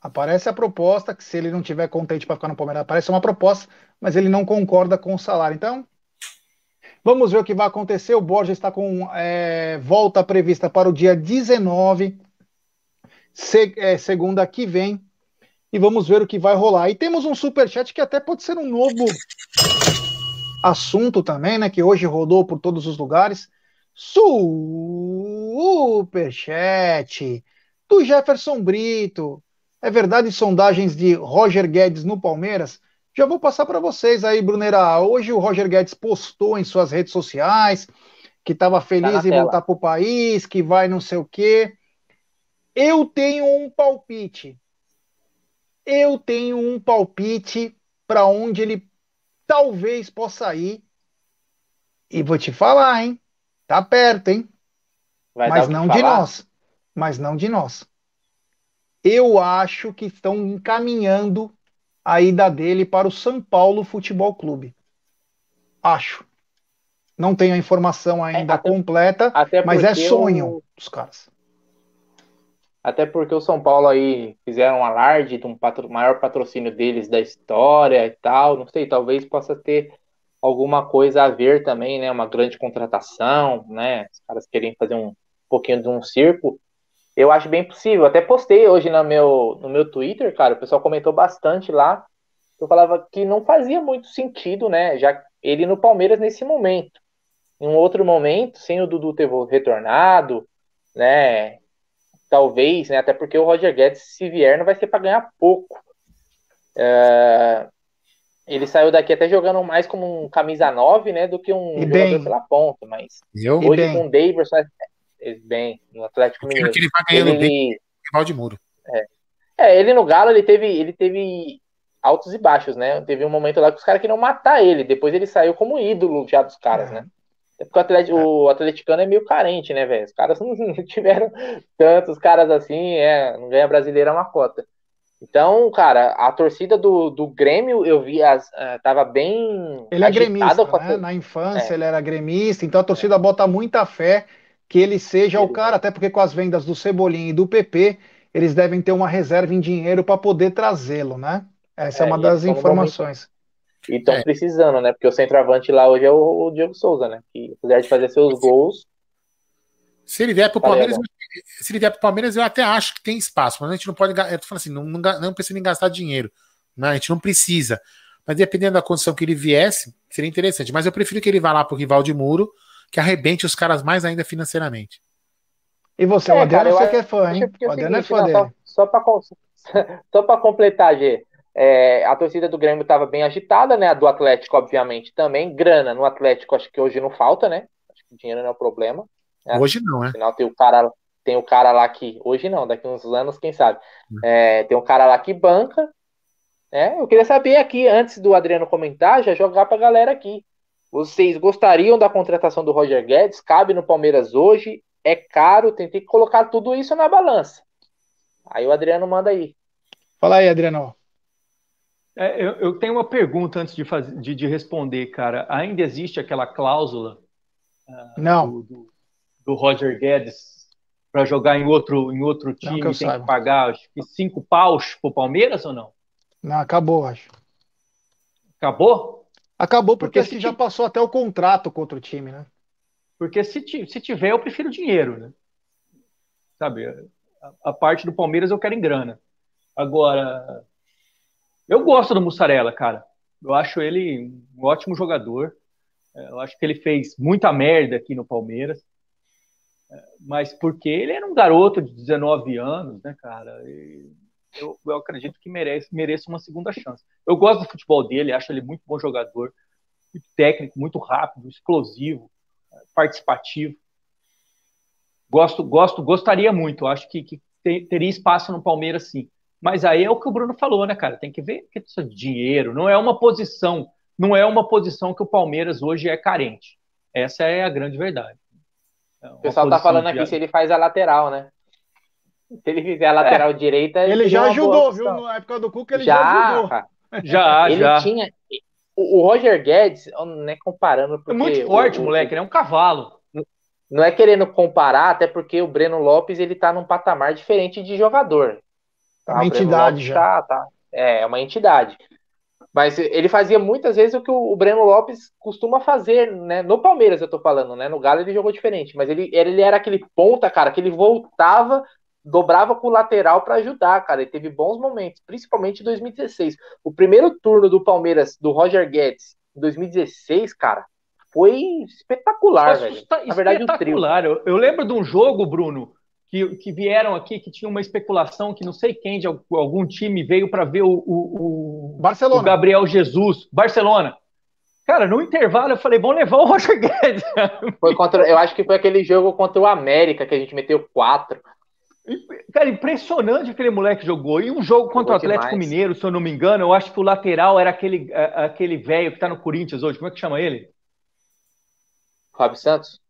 aparece a proposta, que se ele não tiver contente para ficar no Palmeiras, aparece uma proposta, mas ele não concorda com o salário. Então, vamos ver o que vai acontecer. O Borja está com é, volta prevista para o dia 19, se, é, segunda que vem, e vamos ver o que vai rolar. E temos um super chat que até pode ser um novo assunto também, né? Que hoje rodou por todos os lugares. Superchat do Jefferson Brito. É verdade sondagens de Roger Guedes no Palmeiras? Já vou passar para vocês aí, Brunera. Hoje o Roger Guedes postou em suas redes sociais que estava feliz tá em voltar para o país, que vai não sei o quê. Eu tenho um palpite. Eu tenho um palpite para onde ele talvez possa ir. E vou te falar, hein? Tá perto, hein? Vai Mas não de nós. Mas não de nós eu acho que estão encaminhando a ida dele para o São Paulo Futebol Clube. Acho. Não tenho a informação é, ainda é, até, completa, até mas é sonho dos caras. Até porque o São Paulo aí fizeram um alarde de um patro, maior patrocínio deles da história e tal. Não sei, talvez possa ter alguma coisa a ver também, né? Uma grande contratação, né? Os caras querem fazer um pouquinho de um circo. Eu acho bem possível. Até postei hoje no meu, no meu Twitter, cara. O pessoal comentou bastante lá. Eu falava que não fazia muito sentido, né? Já ele no Palmeiras nesse momento. Em um outro momento, sem o Dudu ter retornado, né? Talvez, né? Até porque o Roger Guedes, se vier, não vai ser para ganhar pouco. É... Ele saiu daqui até jogando mais como um camisa 9, né? Do que um e jogador bem. pela ponta. Mas eu? hoje com o Davidson bem no Atlético Mineiro. Que ele vai ganhando ele... bem rival de muro. É. é, ele no Galo ele teve, ele teve altos e baixos, né? Teve um momento lá que os caras queriam matar ele, depois ele saiu como ídolo já dos caras, é. né? É porque o, Atlético, o atleticano é meio carente, né, velho? Os caras não tiveram tantos caras assim, é, não ganha brasileira uma cota. Então, cara, a torcida do, do Grêmio, eu vi, as, uh, tava bem. Ele é gremista, né? Na infância é. ele era gremista, então a torcida bota muita fé que ele seja o cara, até porque com as vendas do Cebolinha e do PP, eles devem ter uma reserva em dinheiro para poder trazê-lo, né? Essa é, é uma das informações. E estão é. precisando, né? Porque o centroavante lá hoje é o, Diego Souza, né? Que apesar de fazer seus gols. Se ele vier para o Palmeiras, se ele vier para o Palmeiras, eu até acho que tem espaço, mas a gente não pode. Eu tô falando assim, não, não, não precisa nem gastar dinheiro. Né? A gente não precisa. Mas dependendo da condição que ele viesse, seria interessante. Mas eu prefiro que ele vá lá para o rival de muro que arrebente os caras mais ainda financeiramente. E você, é, o Adriano, você que é fã, hein? O Adriano é fã dele. Só, só para completar, Gê, é, a torcida do Grêmio estava bem agitada, né? A do Atlético, obviamente, também. Grana no Atlético, acho que hoje não falta, né? Acho que dinheiro não é o problema. Né? Hoje não, né? Afinal, tem o cara, tem o cara lá que. Hoje não, daqui uns anos, quem sabe. Hum. É, tem um cara lá que banca. Né? Eu queria saber aqui, antes do Adriano comentar, já jogar para a galera aqui. Vocês gostariam da contratação do Roger Guedes? Cabe no Palmeiras hoje? É caro? Tem que colocar tudo isso na balança. Aí o Adriano manda aí. Fala aí, Adriano. É, eu, eu, tenho uma pergunta antes de, fazer, de, de, responder, cara. Ainda existe aquela cláusula uh, Não. Do, do, do, Roger Guedes para jogar em outro, em outro time que tem que pagar acho que cinco paus pro Palmeiras ou não? Não, acabou, acho. Acabou? Acabou porque, porque se já passou até o contrato contra o time, né? Porque se, se tiver, eu prefiro dinheiro, né? Sabe, a, a, parte do Palmeiras eu quero em grana. Agora, eu gosto do Mussarela, cara. Eu acho ele um ótimo jogador. É, eu acho que ele fez muita merda aqui no Palmeiras. É, mas porque ele era um garoto de 19 anos, né, cara? Eu, eu acredito que merece, merece uma segunda chance. Eu gosto do futebol dele, acho ele muito bom jogador, muito técnico, muito rápido, explosivo, participativo. Gosto, gosto, gostaria muito. Acho que, que teria espaço no Palmeiras, sim. Mas aí é o que o Bruno falou, né, cara? Tem que ver que isso é dinheiro, não é uma posição não é uma posição que o Palmeiras hoje é carente. Essa é a grande verdade. É o pessoal tá falando aqui se ele faz a lateral, né? Se ele fizer a lateral é. direita. Ele já ajudou, viu? Na época do Cuca, ele já, já ajudou. Já, ele já. Tinha... O Roger Guedes, não é comparando. é muito forte, o, moleque, ele é um cavalo. Não é querendo comparar, até porque o Breno Lopes ele tá num patamar diferente de jogador. Tá uma entidade já. Tá, tá, é, é uma entidade. Mas ele fazia muitas vezes o que o Breno Lopes costuma fazer, né? No Palmeiras eu tô falando, né? No Galo ele jogou diferente, mas ele, ele era aquele ponta, cara, que ele voltava, dobrava com o lateral para ajudar, cara. Ele teve bons momentos, principalmente em 2016. O primeiro turno do Palmeiras, do Roger Guedes, em 2016, cara, foi espetacular, velho. Na verdade, espetacular. Eu, eu lembro de um jogo, Bruno, que, que vieram aqui, que tinha uma especulação que não sei quem de algum time veio para ver o, o, o, Barcelona. o Gabriel Jesus, Barcelona. Cara, no intervalo eu falei, vamos levar o Roger Guedes. Foi contra, eu acho que foi aquele jogo contra o América que a gente meteu quatro. Cara, impressionante aquele moleque jogou. E um jogo contra o Atlético demais. Mineiro, se eu não me engano, eu acho que o lateral era aquele aquele velho que tá no Corinthians hoje. Como é que chama ele? Fábio Santos.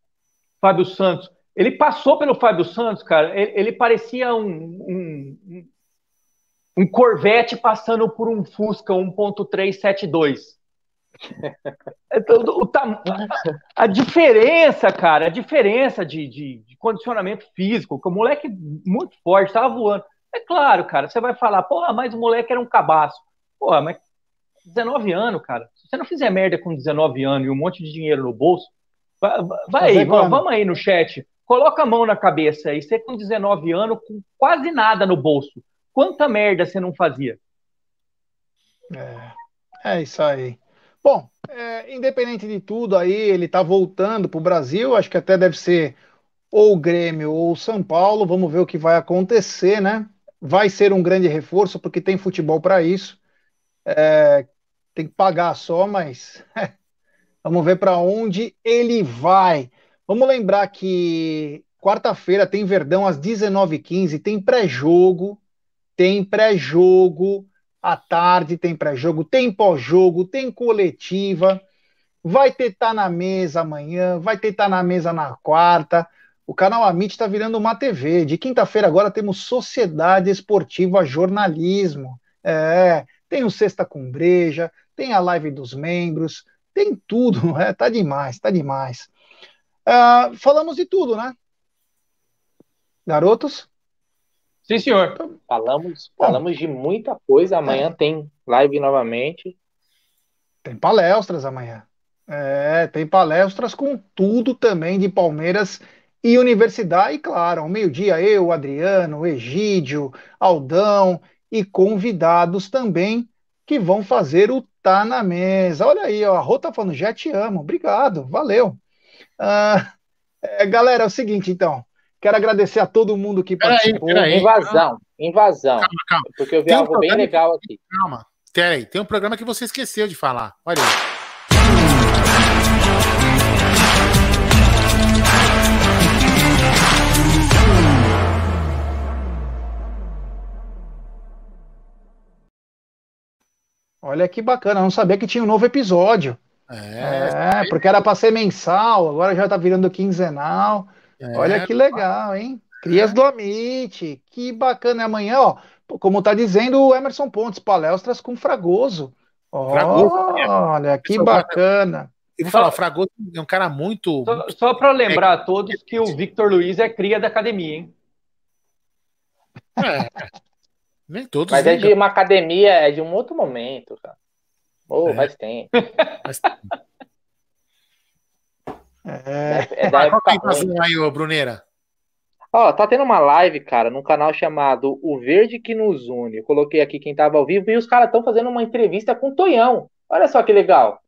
Fábio Santos. Ele passou pelo Fábio Santos, cara. Ele, ele parecia um, um, um, Corvette passando por um Fusca 1.372. Então, a, a, diferença, cara, a diferença de, de, de, condicionamento físico, que o moleque muito forte, tava voando. É claro, cara, você vai falar, porra, mas o moleque era um cabaço. Porra, mas 19 anos, cara. Se você não fizer merda com 19 anos e um monte de dinheiro no bolso, vai, vai aí, vamos aí no chat. Coloca a mão na cabeça aí. Você com 19 anos, com quase nada no bolso. Quanta merda você não fazia? É, é isso aí. Bom, é, independente de tudo aí, ele tá voltando pro Brasil. Acho que até deve ser ou o Grêmio ou São Paulo. Vamos ver o que vai acontecer, né? Vai ser um grande reforço, porque tem futebol para isso. É, tem que pagar só, mas vamos ver para onde ele vai. Vamos lembrar que quarta-feira tem Verdão às 19h15, tem pré-jogo, tem pré-jogo, à tarde tem pré-jogo, tem pós-jogo, tem coletiva, vai ter Tá na Mesa amanhã, vai ter Tá na Mesa na quarta. O canal Amit está virando uma TV. De quinta-feira agora temos Sociedade Esportiva Jornalismo. É, tem o Sexta com Breja, tem a live dos membros, tem tudo, é, tá demais, tá demais. Uh, falamos de tudo, né? Garotos? Sim, senhor. Falamos, falamos de muita coisa. Amanhã é. tem live novamente. Tem palestras amanhã. É, tem palestras com tudo também de Palmeiras e Universidade. E claro, ao meio-dia eu, Adriano, Egídio, Aldão e convidados também que vão fazer o Tá na Mesa. Olha aí, ó, a Rô tá falando, já te amo. Obrigado, valeu. Ah, é, galera, é o seguinte, então. Quero agradecer a todo mundo que participou. Pera aí, invasão, invasão. Calma, calma. Porque eu vi tem algo um bem legal aqui. Calma, peraí. Tem um programa que você esqueceu de falar. Olha aí. Olha que bacana, não sabia que tinha um novo episódio. É, é porque era para ser mensal, agora já tá virando quinzenal. É, Olha que legal, hein? Crias é. do Amit, que bacana. E amanhã, ó, como tá dizendo o Emerson Pontes, palestras com Fragoso. Fragoso olha, que bacana. Eu vou falar, o Fragoso é um cara muito. Só, só para lembrar a todos que o Victor Luiz é cria da academia, hein? É. Nem todos. Mas é de uma academia, é de um outro momento, cara. Oh, é. faz tempo. Faz tempo. É, é da época aí, ô Bruneira? Ó, tá tendo uma live, cara, num canal chamado O Verde que nos une. Eu coloquei aqui quem tava ao vivo e os caras estão fazendo uma entrevista com o Tonhão. Olha só que legal.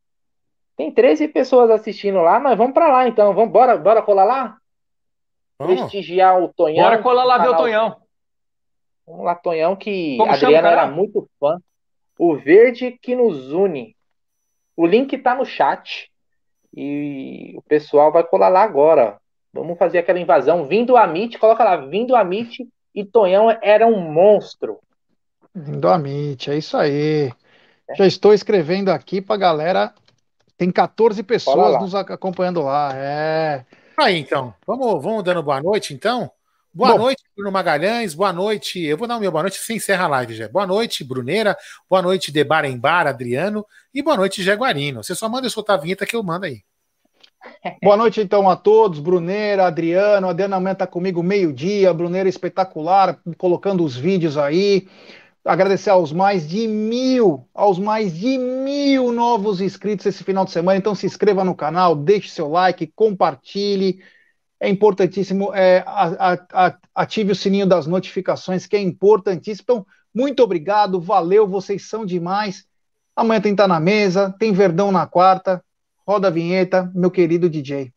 Tem 13 pessoas assistindo lá, mas vamos para lá então. Vamos, bora, bora colar lá? Vamos. Prestigiar o Tonhão. Bora colar lá ver o Tonhão. Vamos lá, Tonhão, que Como Adriano era muito fã. O Verde que nos une. O link tá no chat. E o pessoal vai colar lá agora. Vamos fazer aquela invasão. Vindo a Mit, coloca lá, vindo a Mit e Tonhão era um monstro. Vindo a Mit, é isso aí. Já estou escrevendo aqui para galera. Tem 14 pessoas nos acompanhando lá. É. Aí, então. Vamos, vamos dando boa noite, então? Boa Bom, noite, Bruno Magalhães. Boa noite. Eu vou dar o meu boa noite, você encerra a live, já. Boa noite, Bruneira. Boa noite, Debar em Bar, Adriano. E boa noite, Jaguarino. Você só manda eu soltar a vinheta que eu mando aí. Boa noite, então, a todos. Bruneira, Adriano. Adriano amanhã está comigo meio-dia. Bruneira espetacular, colocando os vídeos aí. Agradecer aos mais de mil, aos mais de mil novos inscritos esse final de semana. Então se inscreva no canal, deixe seu like, compartilhe é importantíssimo. É, a, a, ative o sininho das notificações, que é importantíssimo. Então, muito obrigado, valeu, vocês são demais. Amanhã tem Tá na Mesa, tem Verdão na quarta. Roda a vinheta, meu querido DJ.